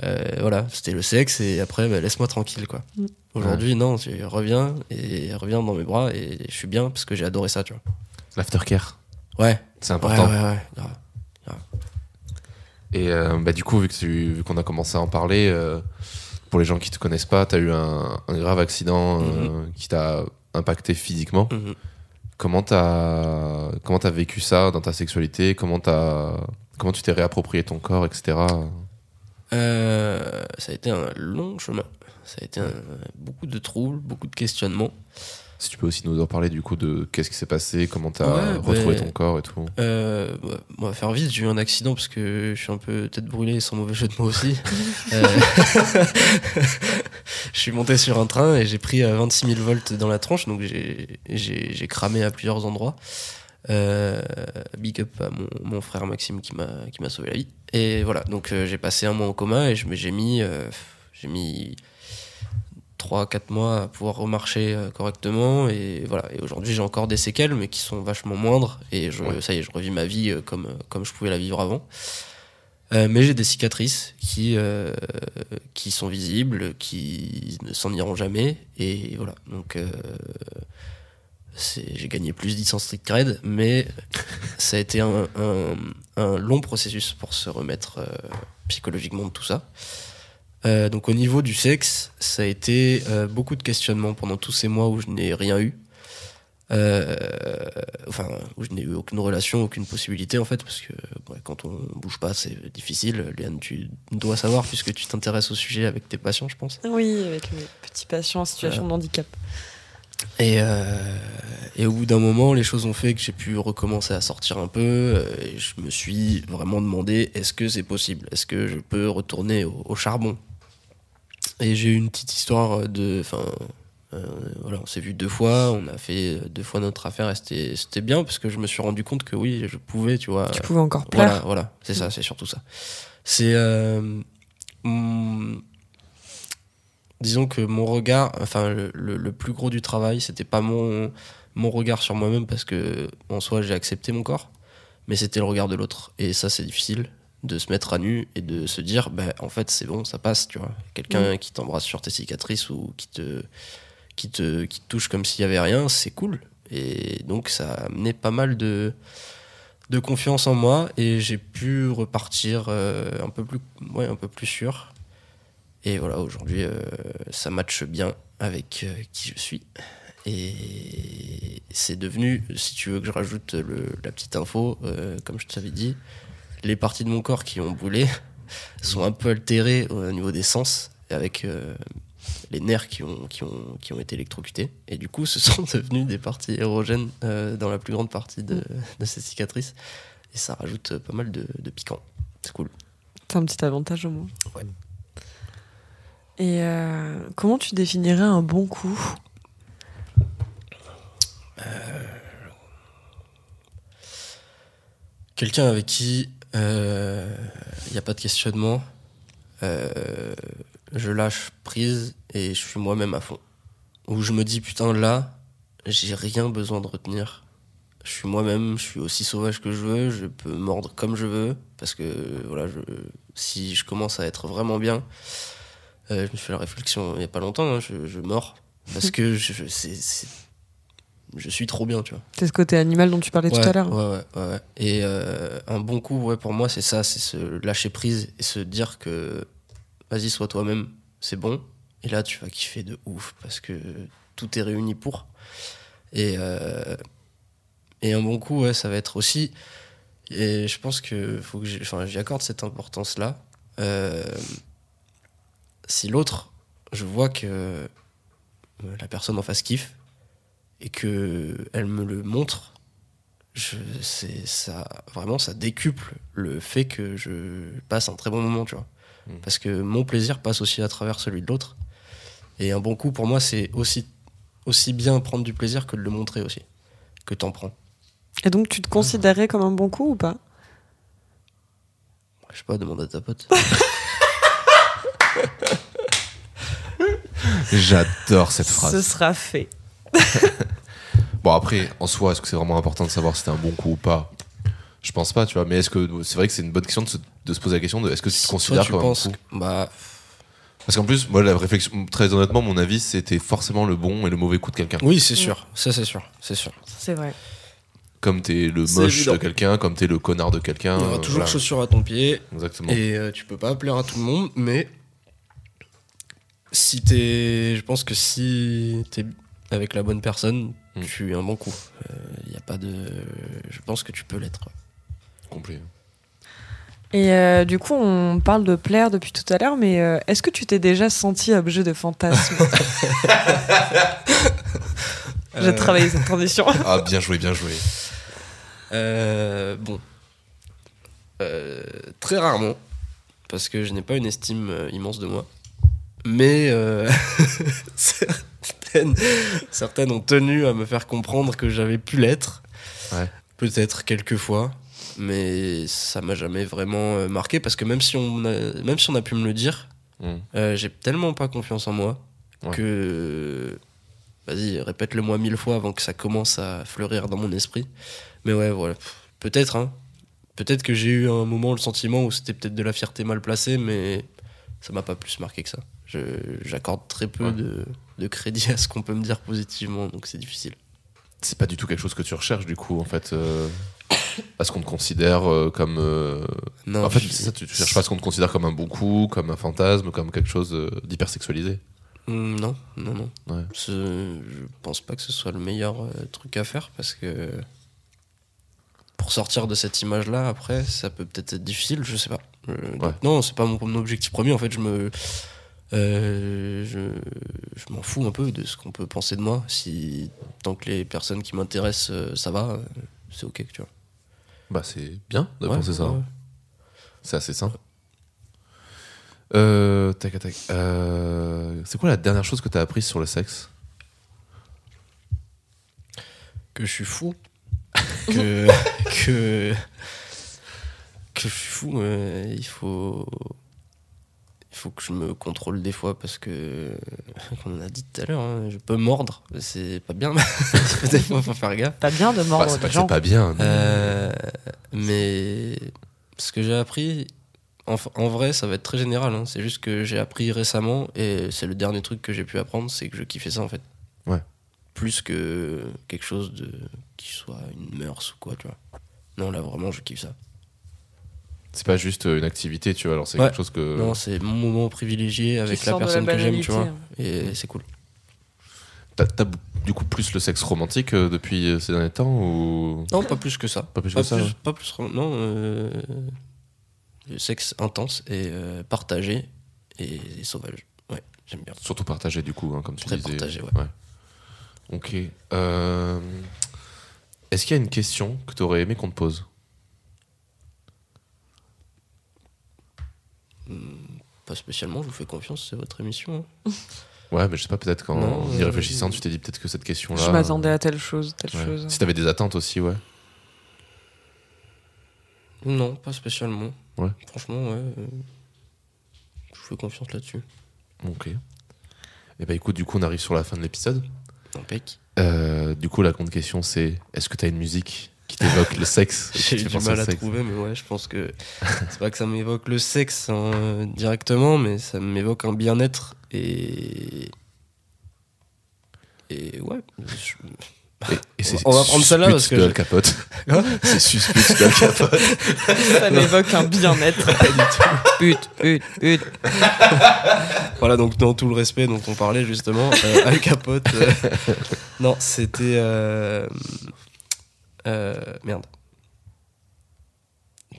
Euh, voilà, c'était le sexe et après, bah, laisse-moi tranquille, quoi. Mm. Aujourd'hui, non, tu reviens et reviens dans mes bras et je suis bien parce que j'ai adoré ça, tu vois. L'aftercare, Ouais, c'est ouais, important. ouais, ouais. grave. Et euh, bah, du coup, vu que tu- vu qu'on a commencé à en parler, euh, pour les gens qui te connaissent pas, tu as eu un, un grave accident euh, qui t'a impacté physiquement. Mhm. Comment t'as comment t'as vécu ça dans ta sexualité? Comment t'as comment tu t'es réapproprié ton corps, etc. Euh, ça a été un long chemin. Ça a été un- beaucoup de troubles, beaucoup de questionnements. Si tu peux aussi nous en parler du coup de qu'est-ce qui s'est passé, comment t'as Ouais, retrouvé ben- ton corps et tout. Euh, ouais, on va faire vite, j'ai eu un accident parce que je suis un peu tête brûlée sans mauvais jeu de mots aussi. [laughs] Euh, [laughs] je suis monté sur un train et j'ai pris euh, 26 000 volts dans la tronche, donc j'ai- cramé à plusieurs endroits. Euh, big up à mon, mon frère Maxime qui m'a qui m'a sauvé la vie. Et voilà, donc euh, j'ai passé un mois en coma et j'ai mis euh, j'ai mis 3-4 mois à pouvoir remarcher euh, correctement. Et voilà. Et aujourd'hui j'ai encore des séquelles mais qui sont vachement moindres. Et je, Ouais. ça y est je revis ma vie euh, comme, comme je pouvais la vivre avant. Euh, mais j'ai des cicatrices qui, euh, qui sont visibles qui ne s'en iront jamais. Et voilà. Donc euh, j'ai gagné plus 10 en street cred mais [laughs] ça a été un, un- un long processus pour se remettre euh, psychologiquement de tout ça euh, donc au niveau du sexe, ça a été euh, beaucoup de questionnements pendant tous ces mois où je n'ai rien eu. Euh, enfin, où je n'ai eu aucune relation, aucune possibilité en fait, parce que ouais, quand on bouge pas, c'est difficile. Léane, tu dois savoir puisque tu t'intéresses au sujet avec tes patients, je pense. Oui, avec mes petits patients en situation de handicap. Et, et au bout d'un moment, les choses ont fait que j'ai pu recommencer à sortir un peu. Et je me suis vraiment demandé est-ce que c'est possible? Est-ce que je peux retourner au, au charbon? Et j'ai eu une petite histoire de. Enfin, euh, voilà, on s'est vu deux fois, on a fait deux fois notre affaire et c'était c'était bien parce que je me suis rendu compte que oui, je pouvais, tu vois. Tu pouvais encore plaire. Voilà, voilà, c'est ça, c'est surtout ça. C'est. euh, hum, disons que mon regard, enfin, le, le- le plus gros du travail, c'était pas mon, mon regard sur moi-même parce que, en soi, j'ai accepté mon corps, mais c'était le regard de l'autre. Et ça, c'est difficile de se mettre à nu et de se dire, bah, en fait, c'est bon, ça passe, tu vois. Quelqu'un qui t'embrasse sur tes cicatrices ou qui te, qui te, qui te touche comme s'il y avait rien, c'est cool. Et donc, ça a amené pas mal de de confiance en moi et j'ai pu repartir euh, un peu plus ouais, un peu plus sûr et voilà aujourd'hui euh, ça matche bien avec euh, qui je suis et c'est devenu si tu veux que je rajoute le, la petite info comme je t'avais dit les parties de mon corps qui ont boulé [laughs] sont un peu altérées au niveau des sens avec euh, les nerfs qui ont, qui, ont, qui ont été électrocutés. Et du coup, ce [laughs] sont devenus des parties érogènes euh, dans la plus grande partie de, de ces cicatrices. Et ça rajoute pas mal de, de piquant. C'est cool. C'est un petit avantage au moins. Ouais. Et euh, comment tu définirais un bon coup? Quelqu'un avec qui il n'y a pas de questionnement, euh, je lâche prise et je suis moi-même à fond. Où je me dis, putain, là, j'ai rien besoin de retenir. Je suis moi-même, je suis aussi sauvage que je veux, je peux mordre comme je veux, parce que voilà, je, si je commence à être vraiment bien, euh, je me fait la réflexion il n'y a pas longtemps, hein, je, je mords, parce que c'est- je suis trop bien, tu vois. C'est ce côté animal dont tu parlais tout à l'heure. Ouais, ouais, ouais. Et euh, un bon coup, ouais, pour moi, c'est ça, c'est se lâcher prise et se dire que vas-y, sois toi-même, c'est bon. Et là, tu vas kiffer de ouf parce que tout est réuni pour. Et, euh, et un bon coup, ouais, ça va être aussi. Et je pense que faut que j'y accorde cette importance-là. Euh, si l'autre, je vois que la personne en face kiffe et que elle me le montre, je, c'est ça vraiment ça décuple le fait que je passe un très bon moment, tu vois. Mm. Parce que mon plaisir passe aussi à travers celui de l'autre. Et un bon coup pour moi, c'est aussi aussi bien prendre du plaisir que de le montrer aussi, que t'en prends. Et donc tu te considérais comme un bon coup ou pas? Je sais pas, demande à ta pote. [laughs] J'adore cette Ce phrase. sera fait. [laughs] Bon, après, en soi, est-ce que c'est vraiment important de savoir si c'était un bon coup ou pas? Je pense pas, tu vois. Mais est-ce que c'est vrai que c'est une bonne question de se, de se poser la question de est-ce que tu te Si considères comme un coup? que- bah Parce qu'en plus, moi, la réflexion, très honnêtement, mon avis, c'était forcément le bon et le mauvais coup de quelqu'un. oui, c'est sûr, ça c'est sûr, c'est sûr. C'est vrai. Comme t'es le moche évident. de quelqu'un, comme t'es le connard de quelqu'un. Il y aura toujours voilà. chaussure à ton pied, Exactement. Et euh, tu peux pas plaire à tout le monde, mais si t'es, je pense que si t'es avec la bonne personne, Mm. tu es un bon coup. Il y a pas de, je pense que tu peux l'être. Complet. Et euh, du coup, on parle de plaire depuis tout à l'heure, mais euh, est-ce que tu t'es déjà senti objet de fantasme [laughs] [laughs] J'ai Euh, travaillé cette transition. [laughs] Ah, bien joué, bien joué. euh, bon, Euh, très rarement, parce que je n'ai pas une estime euh, immense de moi, mais euh, certaines, certaines ont tenu à me faire comprendre que j'avais pu l'être. Ouais. Peut-être quelques fois, mais ça m'a jamais vraiment euh, marqué parce que même si on a, même si on a pu me le dire, Mm. euh, j'ai tellement pas confiance en moi Ouais. que vas-y répète-le moi mille fois avant que ça commence à fleurir dans mon esprit. Mais ouais voilà, peut-être hein, peut-être que j'ai eu un moment le sentiment où c'était peut-être de la fierté mal placée, mais ça m'a pas plus marqué que ça. J'accorde très peu Ouais. de, de crédit à ce qu'on peut me dire positivement, donc c'est difficile. C'est pas du tout quelque chose que tu recherches, du coup, en fait. euh, à ce qu'on te considère euh, comme. euh, Non, en fait, je- c'est ça, tu, tu cherches pas à ce qu'on te considère comme un bon coup, comme un fantasme, comme quelque chose euh, d'hypersexualisé. Mm, Non, non, non. Ouais. Je pense pas que ce soit le meilleur euh, truc à faire parce que pour sortir de cette image-là, après, ça peut peut-être être difficile, je sais pas. Euh, Ouais. non, c'est pas mon, mon objectif premier. En fait, je me, euh, je, je m'en fous un peu de ce qu'on peut penser de moi. Si tant que les personnes qui m'intéressent, euh, ça va, euh, c'est ok, tu vois. Bah, c'est bien de Ouais, penser ça. ouais. C'est assez. Euh, tac, tac. C'est quoi la dernière chose que t'as apprise sur le sexe? Que je suis fou, [laughs] que que que je suis fou. il faut faut que je me contrôle des fois parce que comme on a dit tout à l'heure, hein, je peux mordre, c'est pas bien. des fois, [laughs] faut faire gaffe. Pas bien de Bah, mordre C'est pas des que gens. c'est pas bien. mais- Euh, mais ce que j'ai appris, en, en vrai, ça va être très général. hein, c'est juste que j'ai appris récemment et c'est le dernier truc que j'ai pu apprendre, c'est que je kiffais ça en fait. Ouais. Plus que quelque chose de qui soit une mœurs ou quoi, tu vois. Non, là vraiment, je kiffe ça. C'est pas juste euh, une activité, tu vois. Alors, c'est Ouais. quelque chose que. Non, c'est mon moment privilégié avec la personne que j'aime, tu vois. banalité, Et c'est cool. T'as t'as du coup plus le sexe romantique euh, depuis euh, ces derniers temps ou? Non, pas plus que ça. Pas plus Pas que ça. plus, ouais. pas plus, non. euh, le sexe intense et euh, partagé et, et sauvage. Ouais. j'aime bien. Surtout partagé du coup, hein, comme tu Très disais. partagé, ouais. Ok. Euh, Est-ce qu'il y a une question que tu aurais aimé qu'on te pose? Pas spécialement, je vous fais confiance, c'est votre émission. hein. [laughs] Ouais, mais je sais pas, peut-être qu'en Non, y euh, réfléchissant, tu t'es dit peut-être que cette question-là. Je m'attendais à telle chose, telle ouais. chose. Si t'avais des attentes aussi, ouais. Non, pas spécialement. Ouais. Franchement, ouais. euh, Je vous fais confiance là-dessus. Ok. Et bah écoute, du coup, on arrive sur la fin de l'épisode. Impec. Euh, du coup, la grande question, c'est est-ce que t'as une musique qui t'évoque le sexe [laughs] J'ai du mal à sexe trouver, mais ouais, je pense que c'est pas que ça m'évoque le sexe hein, directement, mais ça m'évoque un bien-être et. Et ouais. je- Et, et c'est On va prendre celle-là parce Suspect que de je- Al Capote. [laughs] c'est suspect de Al Capote. [laughs] Ça m'évoque un bien-être. Pute, pute, pute. Voilà, donc dans tout le respect dont on parlait justement, euh, Al Capote. euh, non, c'était. euh, merde.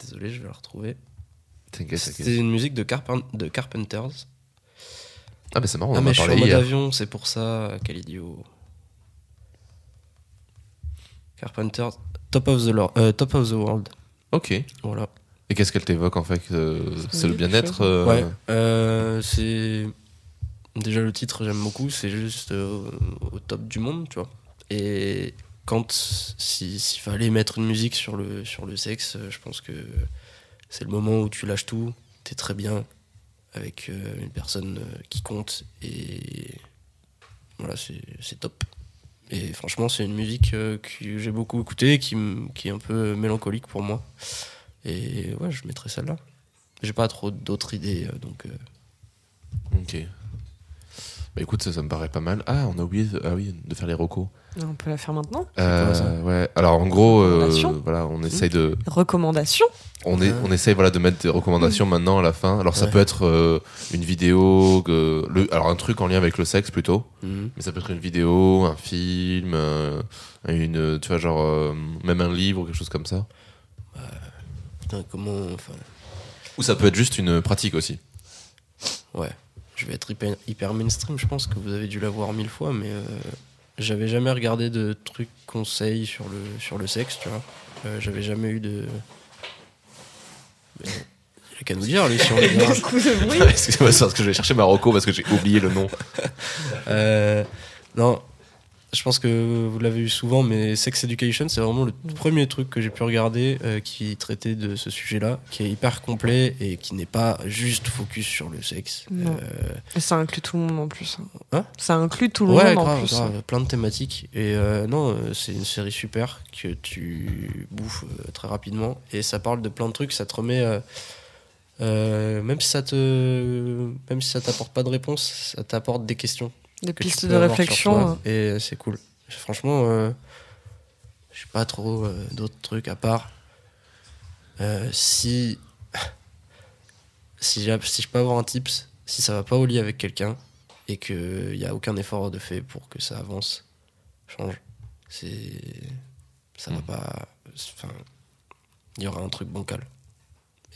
Désolé, je vais la retrouver. T'inquiète, C'était une musique de, Carpen- de Carpenters. Ah, mais c'est marrant, on ah, en mais a je suis en parlé mode hier. avion, c'est pour ça, quel idiot. Carpenters, Top of the, euh, Top of the World. Ok. Voilà. Et qu'est-ce qu'elle t'évoque en fait euh, C'est le bien-être euh, Ouais, euh, c'est. Déjà, le titre, j'aime beaucoup, c'est juste euh, au top du monde, tu vois. Et quand. si- S'il fallait mettre une musique sur le, sur le sexe, euh, je pense que c'est le moment où tu lâches tout, t'es très bien avec euh, une personne euh, qui compte, et. Voilà, c'est top. Et franchement, c'est une musique que j'ai beaucoup écoutée, qui, qui est un peu mélancolique pour moi. Et ouais, je mettrais celle-là. J'ai pas trop d'autres idées, donc. Ok. Bah écoute, ça, ça me paraît pas mal. Ah, on a oublié de, ah oui, de faire les recos. On peut la faire maintenant. Euh, quoi, ça ouais. Alors en gros, euh, voilà, on essaye de, Recommandation. on est, on essaye voilà de mettre des recommandations maintenant à la fin. Alors ça Ouais. peut être euh, une vidéo, que- le, alors un truc en lien avec le sexe plutôt, mhm. mais ça peut être une vidéo, un film, euh, une, tu vois genre euh, même un livre ou quelque chose comme ça. Putain, comment. Enfin, Ou ça peut être juste une pratique aussi. ouais. Je vais être hyper, hyper mainstream, je pense que vous avez dû la voir mille fois, mais euh, j'avais jamais regardé de trucs conseils sur le, sur le sexe, tu vois. Euh, j'avais jamais eu de. Mais, Il a qu'à nous dire, lui, si on [laughs] bruit. [laughs] Excusez-moi, parce que je vais chercher Marocco parce que j'ai oublié le nom. [laughs] Euh, non, je pense que vous l'avez eu souvent, mais Sex Education, c'est vraiment le premier truc que j'ai pu regarder euh, qui traitait de ce sujet-là, qui est hyper complet et qui n'est pas juste focus sur le sexe. Non. Euh, Et ça inclut tout le monde en plus. hein. Ça inclut tout le ouais, monde en plus. grave, plein de thématiques. Et euh, non, euh, c'est une série super que tu bouffes très rapidement. Et ça parle de plein de trucs, ça te remet. même si ça te, même si ça t'apporte pas de réponse, ça t'apporte des questions. Des pistes de réflexion. hein. Et c'est cool. Franchement, euh, j'ai pas trop euh, d'autres trucs à part. euh, si, [laughs] si, si je peux avoir un tips, si ça va pas au lit avec quelqu'un et qu'il n'y a aucun effort de fait pour que ça avance, change. C'est. Ça va Mm. pas. Enfin. Il y aura un truc bancal.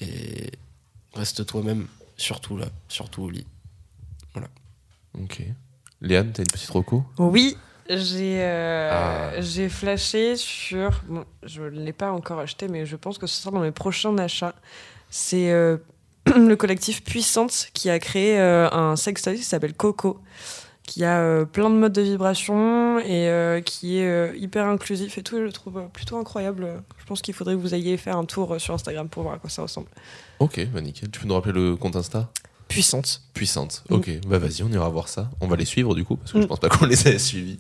Et reste toi-même, surtout là, surtout au lit. Ok. Léane, t'as une petite reco? Oui, j'ai euh, Ah. j'ai flashé sur. Bon, je ne l'ai pas encore acheté, mais je pense que ce sera dans mes prochains achats. C'est euh, [clears throat] le collectif Puissante qui a créé euh, un sextoy qui s'appelle Coco, qui a euh, plein de modes de vibration et qui est hyper inclusif et tout. Je le trouve plutôt incroyable. Je pense qu'il faudrait que vous ayez faire un tour sur Instagram pour voir à quoi ça ressemble. Ok, bah nickel. Tu peux nous rappeler le compte Insta? Puissante. Puissante. Mm. Ok, bah vas-y, on ira voir ça. On va les suivre du coup, parce que je Mm. pense pas [laughs] qu'on les ait suivis.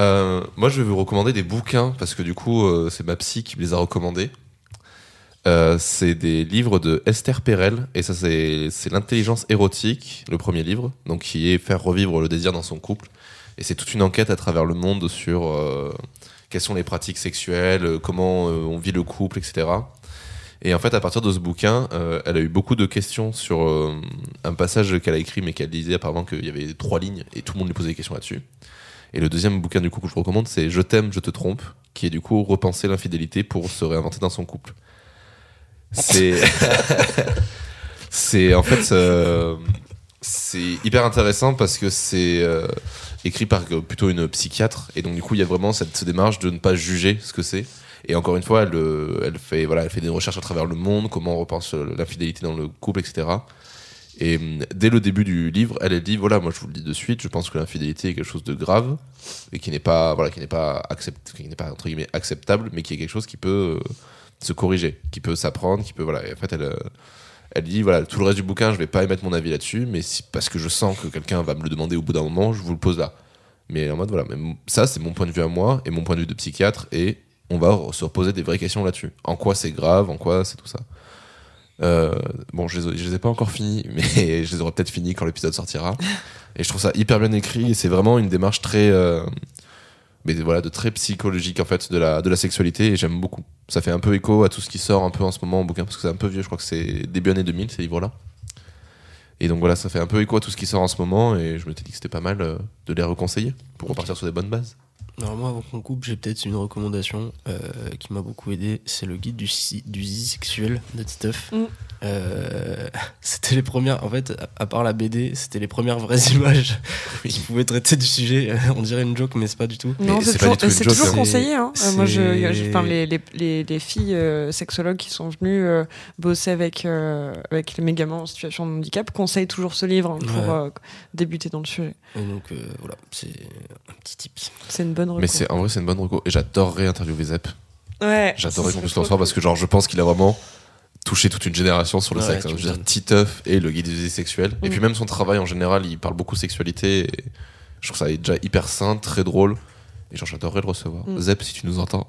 Euh, moi, je vais vous recommander des bouquins, parce que du coup, euh, c'est ma psy qui me les a recommandés. Euh, c'est des livres de Esther Perel, et ça, c'est L'intelligence érotique, le premier livre, donc qui est faire revivre le désir dans son couple. Et c'est toute une enquête à travers le monde sur quelles sont les pratiques sexuelles, comment on vit le couple, etc. Et en fait, à partir de ce bouquin, euh, elle a eu beaucoup de questions sur euh, un passage qu'elle a écrit, mais qu'elle disait apparemment qu'il y avait trois lignes et tout le monde lui posait des questions là-dessus. Et le deuxième bouquin du coup que je recommande, c'est Je t'aime, je te trompe, qui est du coup repenser l'infidélité pour se réinventer dans son couple. C'est, [laughs] c'est en fait, euh, C'est hyper intéressant parce que c'est écrit par plutôt une psychiatre et donc du coup il y a vraiment cette démarche de ne pas juger ce que c'est. Et encore une fois, elle, euh, elle, fait, voilà, elle fait des recherches à travers le monde, comment on repense euh, l'infidélité dans le couple, etc. Et hum, dès le début du livre, elle, dit voilà, moi je vous le dis de suite, je pense que l'infidélité est quelque chose de grave et qui n'est pas, voilà, qui n'est pas, accept, qui n'est pas entre guillemets acceptable, mais qui est quelque chose qui peut euh, se corriger, qui peut s'apprendre, qui peut voilà. Et en fait, elle, elle dit voilà, tout le reste du bouquin, je vais pas émettre mon avis là-dessus, mais parce que je sens que quelqu'un va me le demander au bout d'un moment, je vous le pose là. Mais en mode voilà, mais ça c'est mon point de vue à moi et mon point de vue de psychiatre et on va se reposer des vraies questions là-dessus. En quoi c'est grave, en quoi c'est tout ça. Euh, bon, je les, les ai pas encore finis, [laughs] mais je les aurai peut-être finis quand l'épisode sortira. Et je trouve ça hyper bien écrit et c'est vraiment une démarche très, euh, mais voilà, de très psychologique en fait de la, de la sexualité et j'aime beaucoup. Ça fait un peu écho à tout ce qui sort un peu en ce moment en bouquin parce que c'est un peu vieux, je crois que c'est début année 2000 ces livres-là. Et donc voilà, ça fait un peu écho à tout ce qui sort en ce moment et je me suis dit que c'était pas mal euh, de les reconseiller pour repartir sur des bonnes bases. Moi, avant qu'on coupe, j'ai peut-être une recommandation euh, qui m'a beaucoup aidé. C'est le guide du, du sexuel de Titeuf. Mm. Euh, [laughs] c'était les premières, en fait, à part la BD, c'était les premières vraies [laughs] images qui pouvaient traiter du sujet. [laughs] On dirait une joke, mais c'est pas du tout. Non, Mais c'est toujours, du tout une c'est joke, toujours conseillé. Hein. Moi, je, enfin, les, les, les, les filles euh, sexologues qui sont venues euh, bosser avec, euh, avec les mégamans en situation de handicap conseillent toujours ce livre hein, pour Ouais. euh, débuter dans le sujet. Et donc euh, voilà, c'est un petit tips. C'est une bonne Mais reco. c'est en vrai c'est une bonne reco et j'adorerais interviewer Zep. Ouais, J'adorerais qu'on puisse le recevoir parce que genre je pense qu'il a vraiment touché toute une génération sur le Ouais, sexe. hein. Je veux dire. Titeuf et le guide des idées sexuelles. Et Mm. puis même son travail en général, il parle beaucoup sexualité. Et je trouve ça déjà hyper sain, très drôle. Et genre j'adorerais le recevoir. Mm. Zep, si tu nous entends.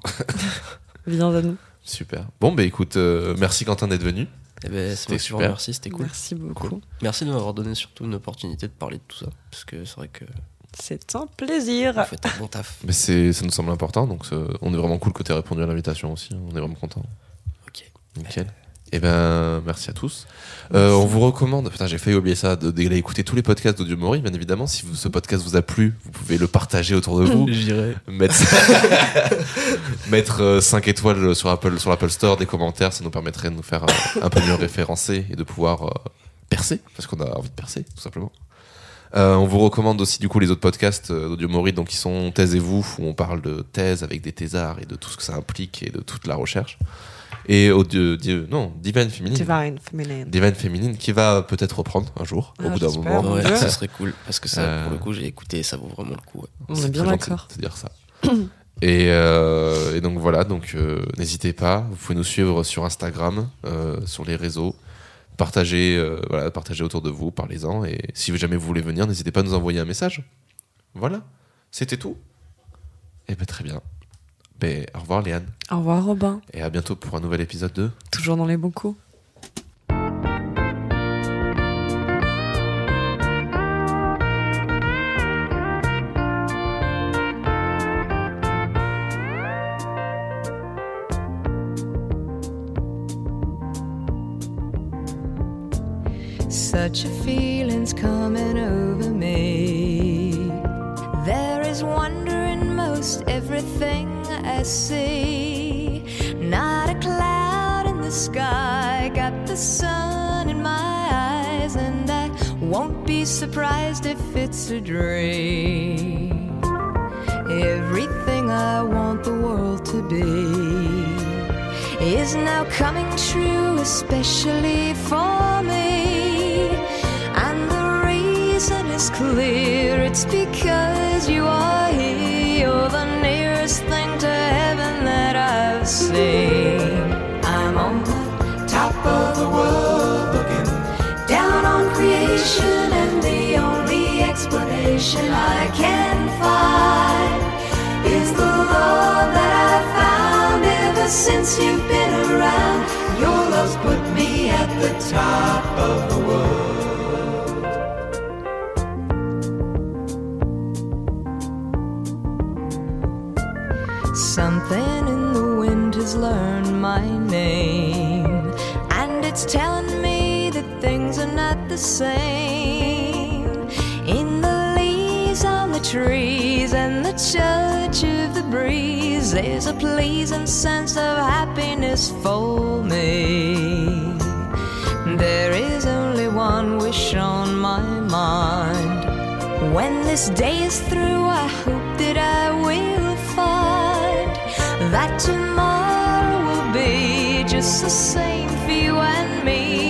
[laughs] Viens à nous. Super. Bon bah écoute, euh, merci Quentin d'être venu. Eh ben, c'est C'était moi qui vous super. remercie, c'était cool. Merci beaucoup. Merci de m'avoir donné surtout une opportunité de parler de tout ça. Parce que c'est vrai que C'est un plaisir. vous faites un bon taf. Mais c'est, ça nous semble important, donc euh, on est vraiment cool que tu aies répondu à l'invitation aussi. On est vraiment content. Ok. Nickel. Et ben, merci à tous. Euh, on vous recommande, putain, j'ai failli oublier ça, d'aller écouter tous les podcasts d'Audio Mori, bien évidemment. Si vous- ce podcast vous a plu, vous pouvez le partager autour de vous. [laughs] J'irai. mettre [laughs] mettre 5 étoiles sur Apple sur l'Apple Store des commentaires ça nous permettrait de nous faire euh, un peu mieux référencer et de pouvoir euh, percer parce qu'on a envie de percer tout simplement Euh, on vous recommande aussi du coup les autres podcasts euh, d'Audio Mori donc qui sont Thèse et vous où on parle de thèse avec des thésards et de tout ce que ça implique et de toute la recherche et audio, di- non Divine Féminine Divine Feminine. Divine Féminine qui va peut-être reprendre un jour au Ah, bout d'un moment Ouais, Dieu. ça serait cool. Parce que ça, Euh. pour le coup, j'ai écouté ça vaut vraiment le coup. ouais. On C'est est bien d'accord. te dire ça. [clears throat] et, euh, et donc voilà, donc euh, n'hésitez pas, vous pouvez nous suivre sur Instagram, euh, sur les réseaux, partagez, euh, voilà, partagez autour de vous, parlez-en, et si jamais vous voulez venir, n'hésitez pas à nous envoyer un message. Voilà, c'était tout. Et ben très bien. Ben, au revoir Léane, Au revoir, Robin. et à bientôt pour un nouvel épisode de Toujours dans les bons coups. A dream. Everything I want the world to be is now coming true, especially for me. And the reason is clear it's because you are explanation I can find is the love that I've found ever since you've been around. Your love's put me at the top of the world. Something in the wind has learned my name, and it's telling me that things are not the same. Trees and the touch of the breeze, there's a pleasing sense of happiness for me. There is only one wish on my mind. When this day is through, I hope that I will find that tomorrow will be just the same for you and me.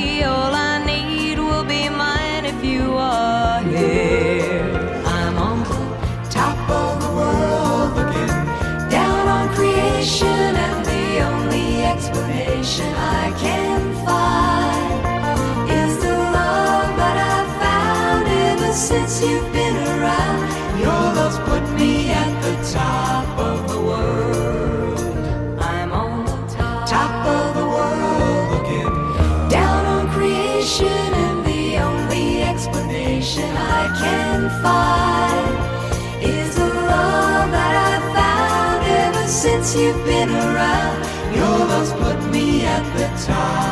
Since you've been around. Your love's put me at the top of the world. I'm on the top of the world looking down on creation, and the only explanation I can find is the love that I've found ever since you've been around. Your love's put me at the top.